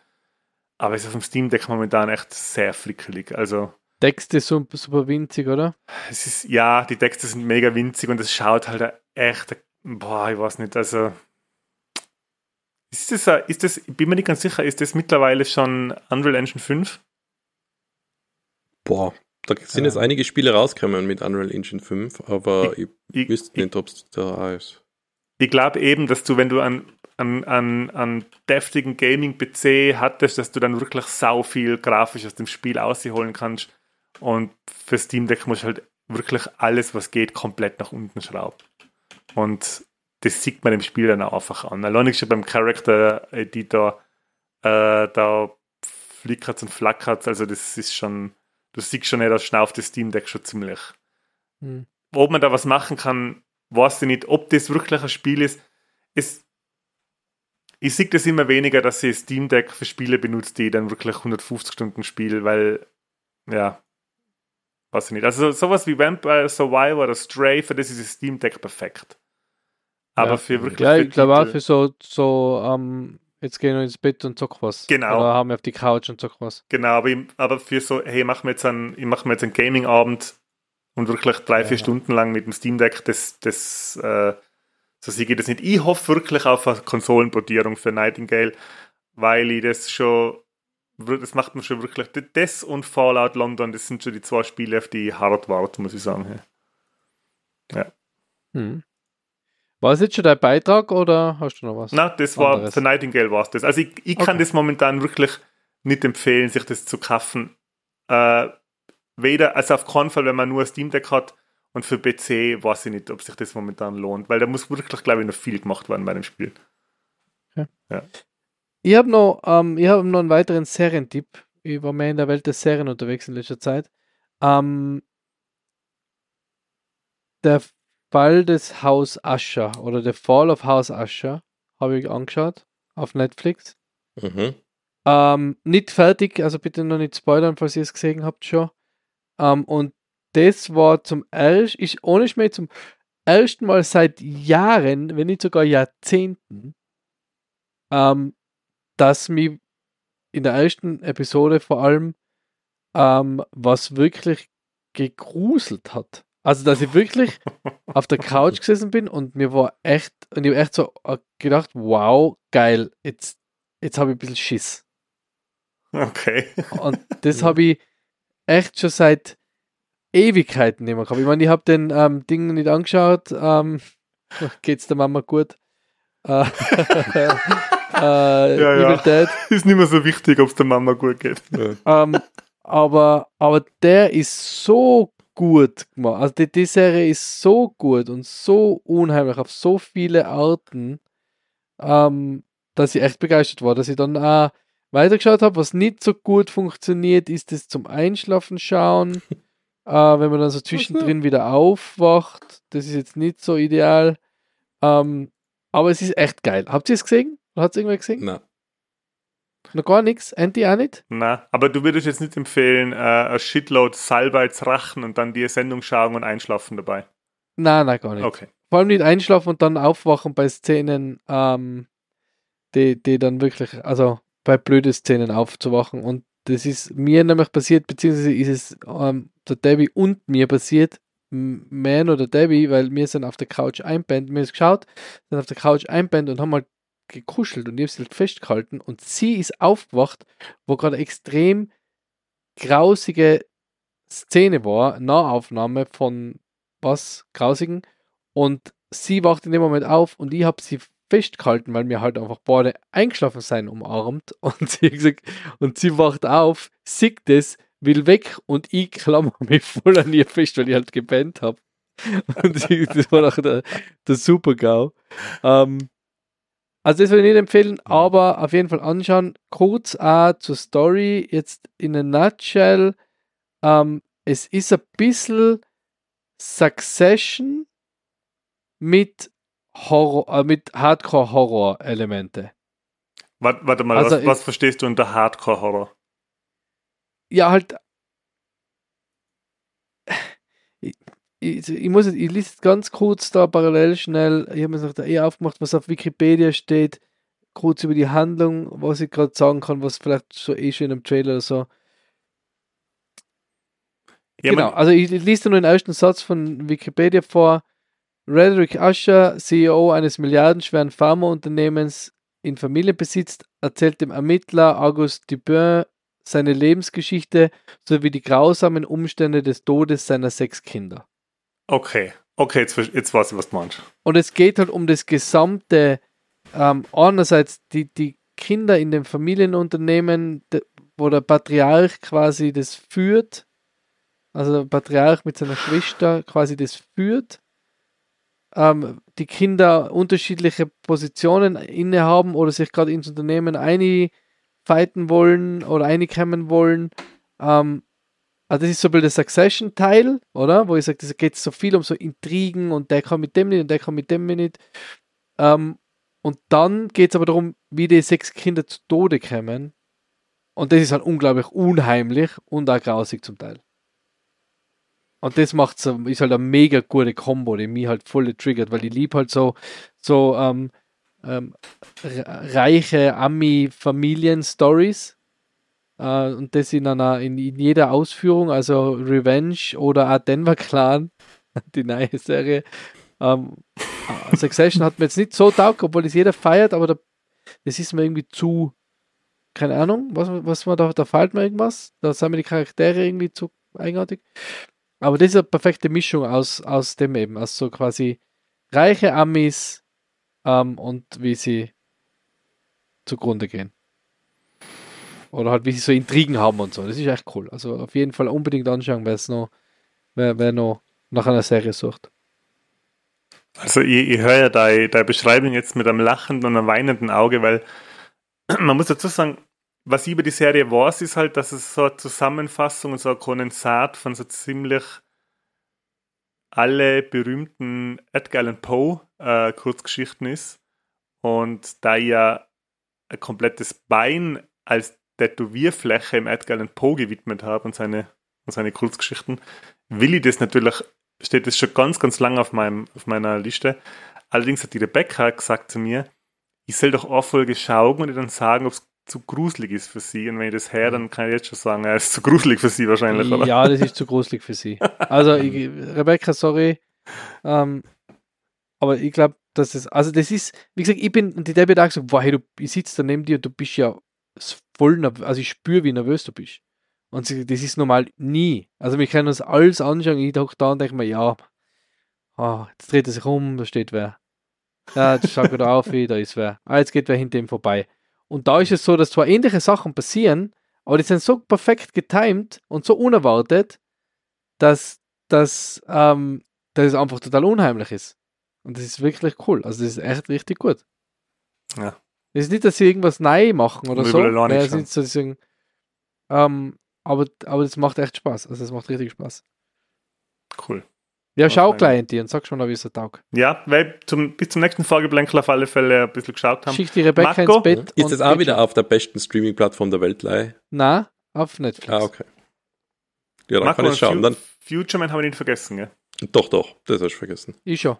Aber es ist auf dem Steam Deck momentan echt sehr flickelig. Also Texte super, super winzig, oder? Es ist, ja, die Texte sind mega winzig und es schaut halt echt, boah, ich weiß nicht, also ist das, ist das, ich bin mir nicht ganz sicher, ist das mittlerweile schon Unreal Engine 5? Boah, da sind ja. jetzt einige Spiele rausgekommen mit Unreal Engine 5, aber ich, ich, ich wüsste nicht, ob es da ist. Ich glaube eben, dass du, wenn du an, an, an, an deftigen Gaming-PC hattest, dass du dann wirklich sau viel grafisch aus dem Spiel ausholen kannst und für Steam Deck muss halt wirklich alles, was geht, komplett nach unten schrauben. Und das sieht man im Spiel dann auch einfach an. Allein schon beim Character Editor, äh, da flickert und flackert, also das ist schon, du siehst schon, das schnauft das Steam Deck schon ziemlich. Hm. Ob man da was machen kann, weiß ich nicht. Ob das wirklich ein Spiel ist, ist ich sehe das immer weniger, dass ich Steam Deck für Spiele benutzt, die dann wirklich 150 Stunden spielen, weil, ja, weiß ich nicht. Also sowas wie Vampire Survivor oder Stray, für das ist das Steam Deck perfekt. Aber ja. für wirklich. Ja, ich glaube auch für so, so ähm, jetzt gehen wir ins Bett und zock was. Genau. Oder haben wir auf die Couch und zock was. Genau, aber, ich, aber für so, hey, mach mir jetzt einen, ich mache mir jetzt einen Gaming-Abend und wirklich drei, ja. vier Stunden lang mit dem Steam Deck, das, das, äh, so sehe ich das nicht. Ich hoffe wirklich auf eine Konsolenportierung für Nightingale, weil ich das schon das macht man schon wirklich. Das und Fallout London, das sind schon die zwei Spiele, auf die ich hart warte, muss ich sagen. Ja. Hm. War es jetzt schon dein Beitrag oder hast du noch was? Nein, das war anderes? für Nightingale war es das. Also ich, ich kann das momentan wirklich nicht empfehlen, sich das zu kaufen. Äh, weder, also auf keinen Fall, wenn man nur ein Steam Deck hat und für PC weiß ich nicht, ob sich das momentan lohnt, weil da muss wirklich, glaube ich, noch viel gemacht werden bei dem Spiel. Okay. Ja. Ich habe noch, ähm, hab noch einen weiteren Serientipp. Ich war mehr in der Welt der Serien unterwegs in letzter Zeit. Ähm, der Fall des Haus Asher oder The Fall of House Asher habe ich angeschaut auf Netflix. Mhm. Ähm, nicht fertig, also bitte noch nicht spoilern, falls ihr es gesehen habt schon. Ähm, und das war zum ersten, ich ohne Schmäh zum ersten Mal seit Jahren, wenn nicht sogar Jahrzehnten, ähm, dass mich in der ersten Episode vor allem ähm, was wirklich gegruselt hat. Also, dass ich wirklich auf der Couch gesessen bin und mir war echt, und ich habe echt so äh, gedacht, wow, geil, jetzt, jetzt habe ich ein bisschen Schiss. Okay. Und das habe ich echt schon seit Ewigkeiten nicht mehr gehabt. Ich meine, ich habe den ähm, Ding nicht angeschaut. Ähm, es der Mama gut? Äh, äh, ja, Evil Dead. Ist nicht mehr so wichtig, ob es der Mama gut geht. Ja. Ähm, aber, aber der ist so gut gemacht. Also die, die Serie ist so gut und so unheimlich auf so viele Arten, ähm, dass ich echt begeistert war, dass ich dann auch weitergeschaut habe. Was nicht so gut funktioniert, ist das zum Einschlafen schauen. äh, wenn man dann so zwischendrin wieder aufwacht. Das ist jetzt nicht so ideal. Ähm, aber es ist echt geil. Habt ihr es gesehen? Hat es irgendwer gesehen? Nein. Noch gar nichts? Anti auch nicht? Nein, aber du würdest jetzt nicht empfehlen, äh, ein Shitload Salbei zu rachen und dann die Sendung schauen und einschlafen dabei? Nein, nein, gar nicht. Okay. Vor allem nicht einschlafen und dann aufwachen bei Szenen, ähm, die, die dann wirklich, also bei blöden Szenen aufzuwachen. Und das ist mir nämlich passiert, beziehungsweise ist es ähm, der Debbie und mir passiert, Man oder Debbie, weil wir sind auf der Couch einband, wir haben geschaut, sind auf der Couch einband und haben mal gekuschelt und ich habe sie halt festgehalten und sie ist aufgewacht, wo gerade extrem grausige Szene war, Nahaufnahme von was Grausigen und sie wacht in dem Moment auf und ich habe sie festgehalten, weil wir halt einfach beide eingeschlafen sein umarmt und sie gesagt, und sie wacht auf, sieht das, will weg und ich klammer mich voll an ihr fest, weil ich halt gebannt habe. Und das war auch der, der Super-GAU. Ähm, Also das würde ich nicht empfehlen, aber auf jeden Fall anschauen. Kurz auch zur Story, jetzt in a nutshell. Ähm, es ist ein bisschen Succession mit Horror, äh, mit Hardcore-Horror-Elemente. Warte, warte mal, Also was, was verstehst du unter Hardcore-Horror? Ja, halt. Ich, ich, ich muss jetzt, ich lese ganz kurz da parallel schnell. Ich habe mir gesagt, eh aufgemacht, was auf Wikipedia steht. Kurz über die Handlung, was ich gerade sagen kann, was vielleicht so eh schon im Trailer oder so. Ja, genau, also ich lese dir nur den ersten Satz von Wikipedia vor. Rederick Usher, CEO eines milliardenschweren Pharmaunternehmens in Familienbesitz, erzählt dem Ermittler August Dupin seine Lebensgeschichte sowie die grausamen Umstände des Todes seiner sechs Kinder. Okay, okay, jetzt, jetzt weiß ich, was du meinst. Und es geht halt um das gesamte, ähm, einerseits die, die Kinder in dem Familienunternehmen, wo der Patriarch quasi das führt, also der Patriarch mit seiner Schwester quasi das führt, ähm, die Kinder unterschiedliche Positionen innehaben oder sich gerade ins Unternehmen einfighten wollen oder einkommen wollen. Ähm, also das ist so ein bisschen der Succession-Teil, oder? Wo ich sage, es geht so viel um so Intrigen und der kann mit dem nicht und der kann mit dem nicht. Ähm, und dann geht es aber darum, wie die sechs Kinder zu Tode kommen. Und das ist halt unglaublich unheimlich und auch grausig zum Teil. Und das macht ist halt eine mega gute Kombo, die mich halt voll triggert, weil ich liebe halt so, so ähm, ähm, re- reiche Ami-Familien-Stories. Äh, und das in einer, in, in jeder Ausführung, also Revenge oder auch Denver Clan, die neue Serie. Ähm, äh, Succession hat mir jetzt nicht so taugt, obwohl es jeder feiert, aber da, das ist mir irgendwie zu, keine Ahnung, was, was man da, da fällt mir irgendwas. Da sind mir die Charaktere irgendwie zu eigenartig. Aber das ist eine perfekte Mischung aus, aus dem eben, aus so quasi reiche Amis ähm, und wie sie zugrunde gehen. Oder halt, wie sie so Intrigen haben und so. Das ist echt cool. Also auf jeden Fall unbedingt anschauen, wer es noch, wer, wer noch nach einer Serie sucht. Also ich, ich höre ja deine, deine Beschreibung jetzt mit einem lachenden und einem weinenden Auge, weil man muss dazu sagen, was ich über die Serie weiß, ist halt, dass es so eine Zusammenfassung und so ein Kondensat von so ziemlich alle berühmten Edgar Allan Poe äh, Kurzgeschichten ist. Und da ich ja ein komplettes Bein als Tätowierfläche im Edgar Allan Poe gewidmet habe und seine, und seine Kurzgeschichten, will ich das natürlich, steht das schon ganz, ganz lange auf, meinem, auf meiner Liste. Allerdings hat die Rebecca gesagt zu mir, ich soll doch eine Folge schauen und ihr dann sagen, ob es zu gruselig ist für sie. Und wenn ich das her, dann kann ich jetzt schon sagen, er ist zu gruselig für sie wahrscheinlich, oder? Ja, das ist zu gruselig für sie. Also, ich, Rebecca, sorry. Ähm, aber ich glaube, dass es, also das ist, wie gesagt, ich bin, die Debbie hat auch gesagt, wow, hey, du, ich sitze da neben dir du bist ja voll nervös, also ich spüre, wie nervös du bist. Und sie, das ist normal nie. Also wir können uns alles anschauen, ich hock da und denke mir, ja, ah, jetzt dreht er sich um, da steht wer. Ja, jetzt schaut er auf, da ist wer. Ah, jetzt geht wer hinter ihm vorbei. Und da ist es so, dass zwar ähnliche Sachen passieren, aber die sind so perfekt getimed und so unerwartet, dass, dass, ähm, dass es einfach total unheimlich ist. Und das ist wirklich cool. Also das ist echt richtig gut. Ja. Es ist nicht, dass sie irgendwas neu machen oder so. Nein, es ist schauen. nicht so, deswegen, ähm, aber, aber das macht echt Spaß. Also es macht richtig Spaß. Cool. Ja, schau gleich in dir und sag schon mal, wie es so taugt. Ja, weil zum, bis zum nächsten Folgeblänkel auf alle Fälle ein bisschen geschaut haben. Schick die Rebecca Marco? ins Bett. Ist das auch wieder auf der besten Streaming-Plattform der Welt? Lei? Na, auf Netflix. Ah, okay. Ja, dann Marco, kann ich schauen. Fu- Dann, Future Man haben wir nicht vergessen, gell? doch, doch, das hast du vergessen. Ich schon.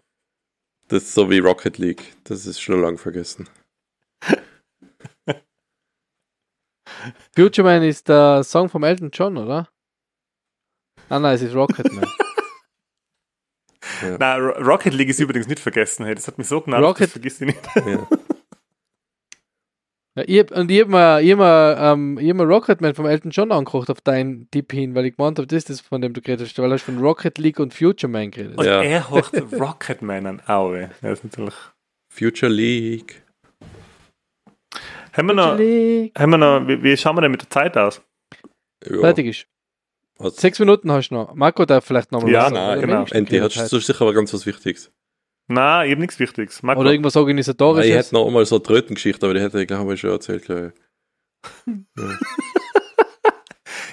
Das ist so wie Rocket League. Das ist schon lange vergessen. Future Man ist der Song vom Elton John, oder? Ah nein, es ist Rocket Man. Na, Ro- Rocket League ist übrigens nicht vergessen. Hey, das hat mich so genervt, Rocket- das vergiss ich nicht. Ja. Ja, ich hab, und ich habe mir, ich hab mir, ähm, ich hab mir Rocketman vom Elton John angeguckt auf deinen Tipp hin, weil ich gemeint habe, das ist das, von dem du geredet hast, weil du hast von Rocket League und Future Man geredet. Und Ja. er hocht Rocket Man an. Aue. Ja, das ist natürlich. Future League. Haben wir noch, haben wir noch wie, wie schauen wir denn mit der Zeit aus? Ja. Fertig ist. Was? Sechs Minuten hast du noch. Marco darf vielleicht nochmal Ja, was nein, sagen, genau. wenigstens Endlich geredet hast hat. du sicher aber ganz was Wichtiges. Na, eben nichts Wichtiges. Marco. Oder irgendwas Ja, Organisatorisches. ich hätte noch einmal so eine Trötengeschichte, aber die hätte ich, glaube ich, schon erzählt. Glaube ich.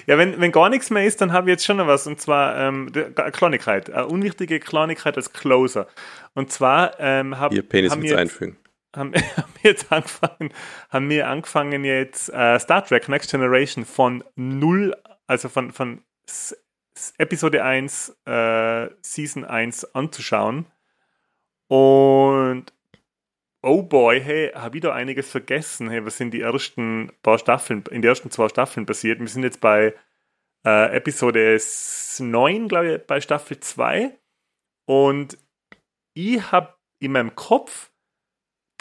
Ja, wenn, wenn gar nichts mehr ist, dann habe ich jetzt schon noch was. Und zwar ähm, die- eine Kleinigkeit. Eine unwichtige Kleinigkeit als Closer. Und zwar ähm, hab, Ihr Penis haben, mit jetzt, einfügen. Haben, haben wir jetzt angefangen, haben wir angefangen jetzt äh, Star Trek Next Generation von null, also von, von S S Episode 1, äh, Season 1 anzuschauen. Und oh boy, hey, habe ich da einiges vergessen. Hey, was sind die ersten paar Staffeln, in den ersten zwei Staffeln passiert? Wir sind jetzt bei äh, Episode 9, glaube ich, bei Staffel 2. Und ich habe in meinem Kopf,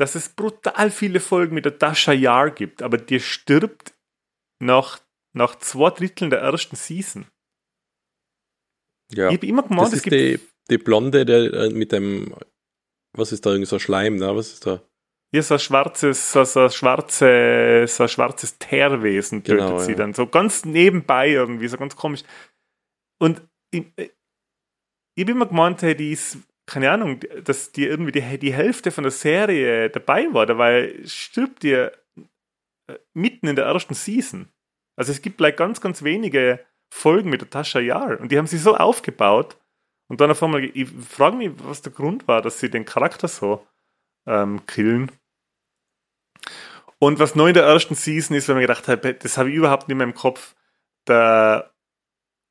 dass es brutal viele Folgen mit der Dasha Yar gibt, aber die stirbt nach, nach zwei Dritteln der ersten Season. Ja. Ich habe immer gemeint, Das es ist gibt die, die Blonde der, äh, mit dem, was ist da, irgend so Schleim, ne? Was ist da? Ja, so ein schwarzes, so, so ein schwarze, so ein schwarzes Teerwesen tötet Genau, sie ja. dann. So ganz nebenbei irgendwie, so ganz komisch. Und ich, ich habe immer gemeint, hey, die ist, keine Ahnung, dass die irgendwie die, die Hälfte von der Serie dabei war, dabei stirbt die äh, mitten in der ersten Season. Also es gibt gleich ganz, ganz wenige Folgen mit der Tascha Yar und die haben sie so aufgebaut und dann auf einmal, ich frage mich, was der Grund war, dass sie den Charakter so ähm, killen. Und was neu in der ersten Season ist, wenn man gedacht hat, das habe ich überhaupt nicht mehr im Kopf, der,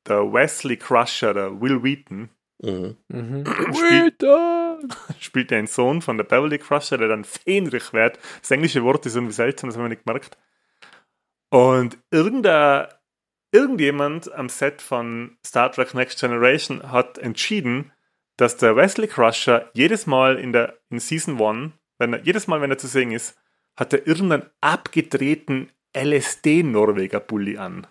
der Wesley Crusher, der Will Wheaton, Mhm. Mhm. Spiel- Wheaton! spielt den Sohn von der Beverly Crusher, der dann Fähnrich wird. Das englische Wort ist irgendwie seltsam, das haben wir nicht gemerkt. Und irgendein, irgendjemand am Set von Star Trek Next Generation hat entschieden, dass der Wesley Crusher jedes Mal in der in Season 1, wenn er, jedes Mal, wenn er zu sehen ist, hat er irgendeinen abgedrehten LSD-Norweger-Bully an.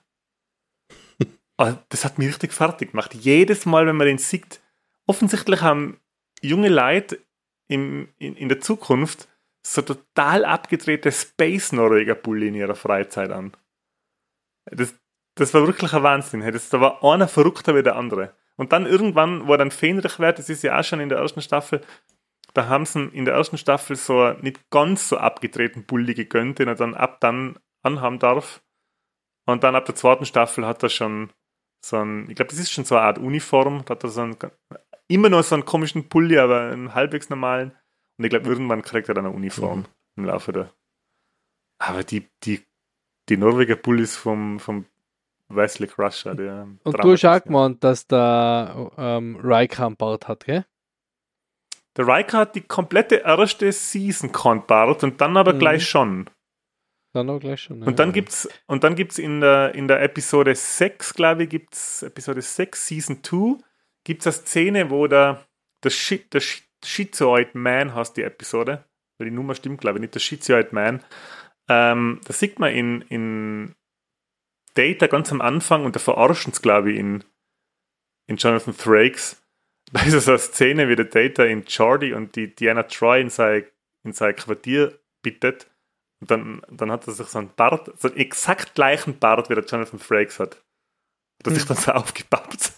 Ah, das hat mich richtig fertig gemacht. Jedes Mal, wenn man den sieht, offensichtlich haben junge Leute im, in, in der Zukunft so total abgedrehte Space-Norweger-Bully in ihrer Freizeit an. Das, das war wirklich ein Wahnsinn. Das, da war einer verrückter wie der andere. Und dann irgendwann, wo er dann Fähnrich wird, das ist ja auch schon in der ersten Staffel, da haben sie in der ersten Staffel so einen nicht ganz so abgedrehten Bulli gegönnt, den er dann ab dann anhaben darf. Und dann ab der zweiten Staffel hat er schon so ein, ich glaube, das ist schon so eine Art Uniform, da hat er so einen, immer noch so einen komischen Pulli, aber einen halbwegs normalen. Und ich glaube, irgendwann kriegt er dann eine Uniform im Laufe der. Aber die, die, die Norweger Pullis vom, vom Wesley Crusher, der. Und du hast auch gemeint, dass der ähm, Riker einen Bart hat, gell? Der Riker hat die komplette erste Season keinen Bart und dann aber Mhm. gleich schon. Dann auch gleich schon. Und dann gibt's, und dann gibt's in der, in der Episode 6, glaube ich, gibt's Episode 6, Season 2, gibt's eine Szene, wo der, der, Shit, der Sch- Schizoid Man heißt die Episode, weil die Nummer stimmt, glaube ich, nicht der Schizoid Man. Ähm, da sieht man in, in Data ganz am Anfang und da verarschen es, glaube ich, in, in Jonathan Frakes. Da ist so eine Szene, wie der Data in Jordi und die Diana Troy in sein, in sein Quartier bittet. Und dann, dann hat er sich so einen Bart, so einen exakt gleichen Bart, wie der Jonathan Frakes hat. Hat er sich dann so aufgebaut.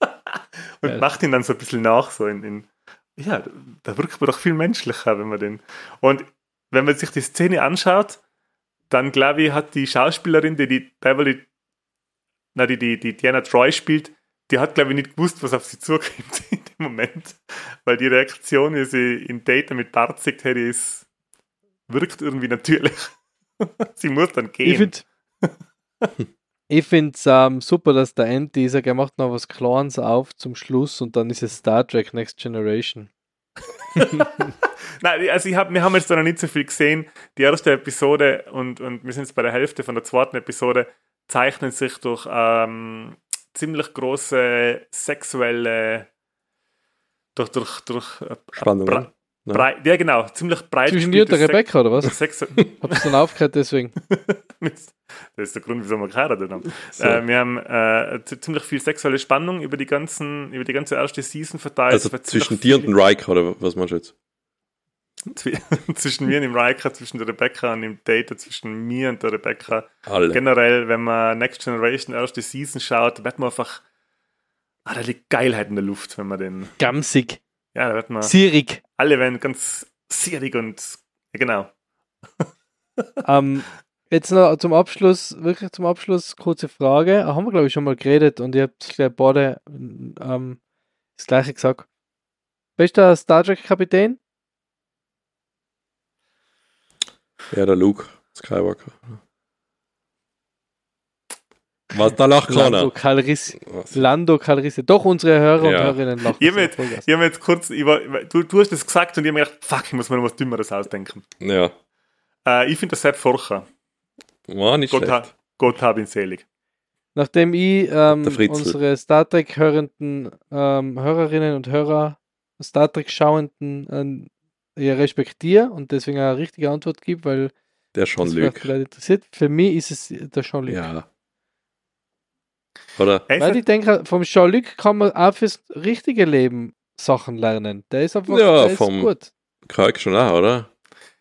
und Ja. macht ihn dann so ein bisschen nach, so in, in ja, da wirkt man doch viel menschlicher, wenn man den. Und wenn man sich die Szene anschaut, dann glaube ich, hat die Schauspielerin, die die Beverly, na, die, die, die Diana Troy spielt, die hat, glaube ich, nicht gewusst, was auf sie zukommt in dem Moment. Weil die Reaktion, wie sie in Data mit Bart sieht, hey, die ist, wirkt irgendwie natürlich. sie muss dann gehen. Ich finde find's ähm, super, dass der sagt, er macht noch was Kleines auf zum Schluss und dann ist es Star Trek Next Generation. Nein, also ich hab, wir haben jetzt da noch nicht so viel gesehen. Die erste Episode und, und wir sind jetzt bei der Hälfte von der zweiten Episode, zeichnen sich durch ähm, ziemlich große sexuelle, durch, durch, durch äh, Spannung. Bra- ne? Ja. breit, ja genau, ziemlich breit. Zwischen dir und der Rebecca, oder was? Sex Hab's dann aufgehört deswegen. das ist der Grund, wieso wir geheiratet haben. So. Äh, wir haben äh, ziemlich viel sexuelle Spannung über die ganzen, über die ganze erste Season verteilt. also Es zwischen dir und dem Riker, oder was meinst du jetzt? Zwi- zwischen mir und dem Riker, zwischen der Rebecca und dem Data, zwischen mir und der Rebecca. Alle. Generell, wenn man Next Generation erste Season schaut, wird man einfach, ah, da liegt Geilheit in der Luft, wenn man den, Gamsig. Ja, da wird man. Sierig. Alle werden ganz sierig und. Ja, genau. ähm, jetzt noch zum Abschluss, wirklich zum Abschluss, kurze Frage. Haben wir, glaube ich, schon mal geredet und ihr habt gleich beide ähm, das gleiche gesagt. Bist du der Star Trek-Kapitän? Ja, der Luke Skywalker. Was, da lacht Lando keiner. Calrissian. Was? Lando Calrissian. Doch, unsere Hörer Ja. und Hörerinnen lachen. Ich habe sehr jetzt, hab jetzt kurz, ich war, du, du hast das gesagt und ich habe mir gedacht, fuck, ich muss mir noch was Dümmeres ausdenken. Ja, Äh, ich finde das Sepp Forcher. war nicht Gott, ha, schlecht. Gott hab ihn selig. Nachdem ich ähm, unsere Star Trek hörenden ähm, Hörerinnen und Hörer, Star Trek schauenden, ähm, ja, respektiere und deswegen eine richtige Antwort gebe, weil Der interessiert. Für mich ist es der Jean-Luc. Ja. Oder? Er ist Weil ich denke, vom Jean-Luc kann man auch fürs richtige Leben Sachen lernen. Der ist einfach Ja, der ist vom- gut. Kirk schon auch, oder?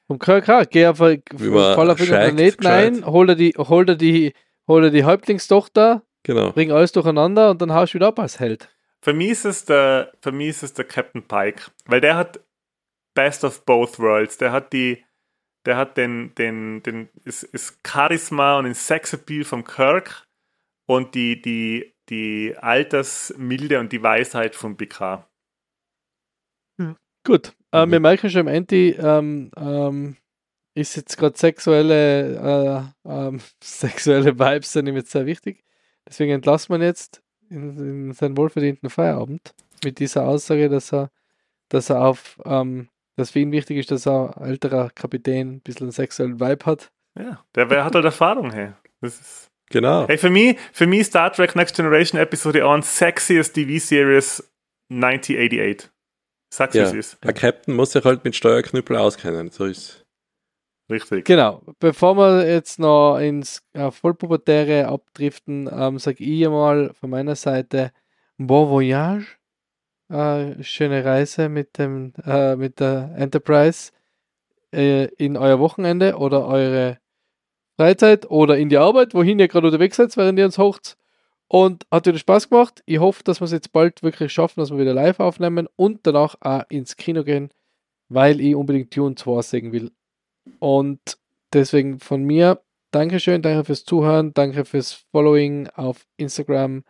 Vom Kirk auch. Geh auf, man fall auf schackt, Planeten ein, hol dir die, hol dir die, hol dir die Häuptlingstochter, Genau. bring alles durcheinander und dann haust du wieder ab als Held. Für mich ist es der, für mich ist es der Captain Pike, weil der hat Best of both worlds. Der hat die, der hat den, den, den, ist, ist Charisma und den Sexappeal vom Kirk und die, die, die Altersmilde und die Weisheit von Picard. Gut, äh, Mhm. wir merken schon im Enti, ähm, ähm, ist jetzt gerade sexuelle, äh, ähm, sexuelle Vibes sind ihm jetzt sehr wichtig. Deswegen entlassen wir ihn jetzt in, in seinen wohlverdienten Feierabend mit dieser Aussage, dass er, dass er auf, ähm, dass für ihn wichtig ist, dass er ein älterer Kapitän ein bisschen einen sexuellen Vibe hat. Ja, der, der hat halt Erfahrung, hey. Das ist, Genau. hey, für mich, für mich Star Trek Next Generation Episode 1 sexiest TV-Series 1988. Sag's, wie Ja. es ist. Ein Captain muss sich halt mit Steuerknüppel auskennen. So ist Richtig. Genau, bevor wir jetzt noch ins äh, Vollpubertäre abdriften, ähm, sage ich mal von meiner Seite Bon Voyage, äh, schöne Reise mit, dem, äh, mit der Enterprise äh, in euer Wochenende oder eure Freizeit oder in die Arbeit, wohin ihr gerade unterwegs seid, während ihr uns hocht. Und hat wieder Spaß gemacht. Ich hoffe, dass wir es jetzt bald wirklich schaffen, dass wir wieder live aufnehmen und danach auch ins Kino gehen, weil ich unbedingt Dune 2 sehen will. Und deswegen von mir, Dankeschön, danke fürs Zuhören, danke fürs Following auf Instagram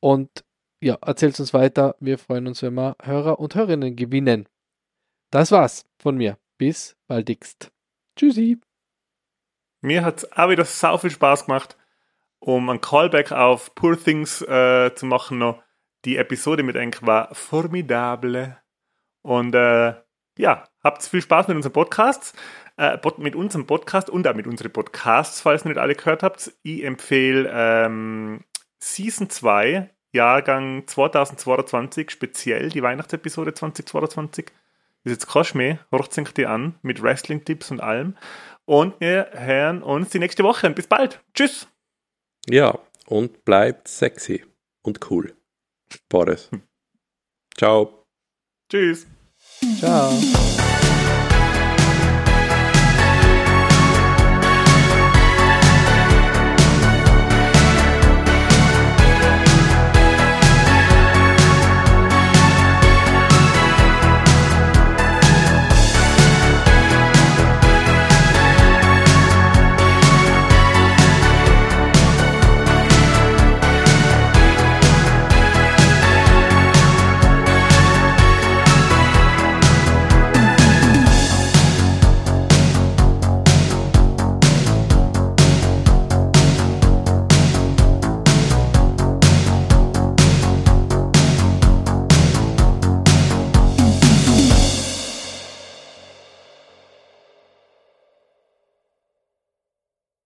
und ja, erzählt uns weiter. Wir freuen uns, wenn wir Hörer und Hörerinnen gewinnen. Das war's von mir. Bis baldigst. Tschüssi. Mir hat es auch wieder sau viel Spaß gemacht, um ein Callback auf Poor Things äh, zu machen noch. Die Episode mit Enk war formidable. Und äh, ja, habt viel Spaß mit unseren Podcasts, äh, mit unserem Podcast und auch mit unseren Podcasts, falls ihr nicht alle gehört habt. Ich empfehle ähm, Season 2, Jahrgang 2022, speziell die Weihnachtsepisode 2022. Ist jetzt kein Schmäh, sich die an, mit Wrestling-Tipps und allem. Und wir hören uns die nächste Woche. Bis bald. Tschüss. Ja, und bleibt sexy und cool. Boris. Ciao. Tschüss. Ciao.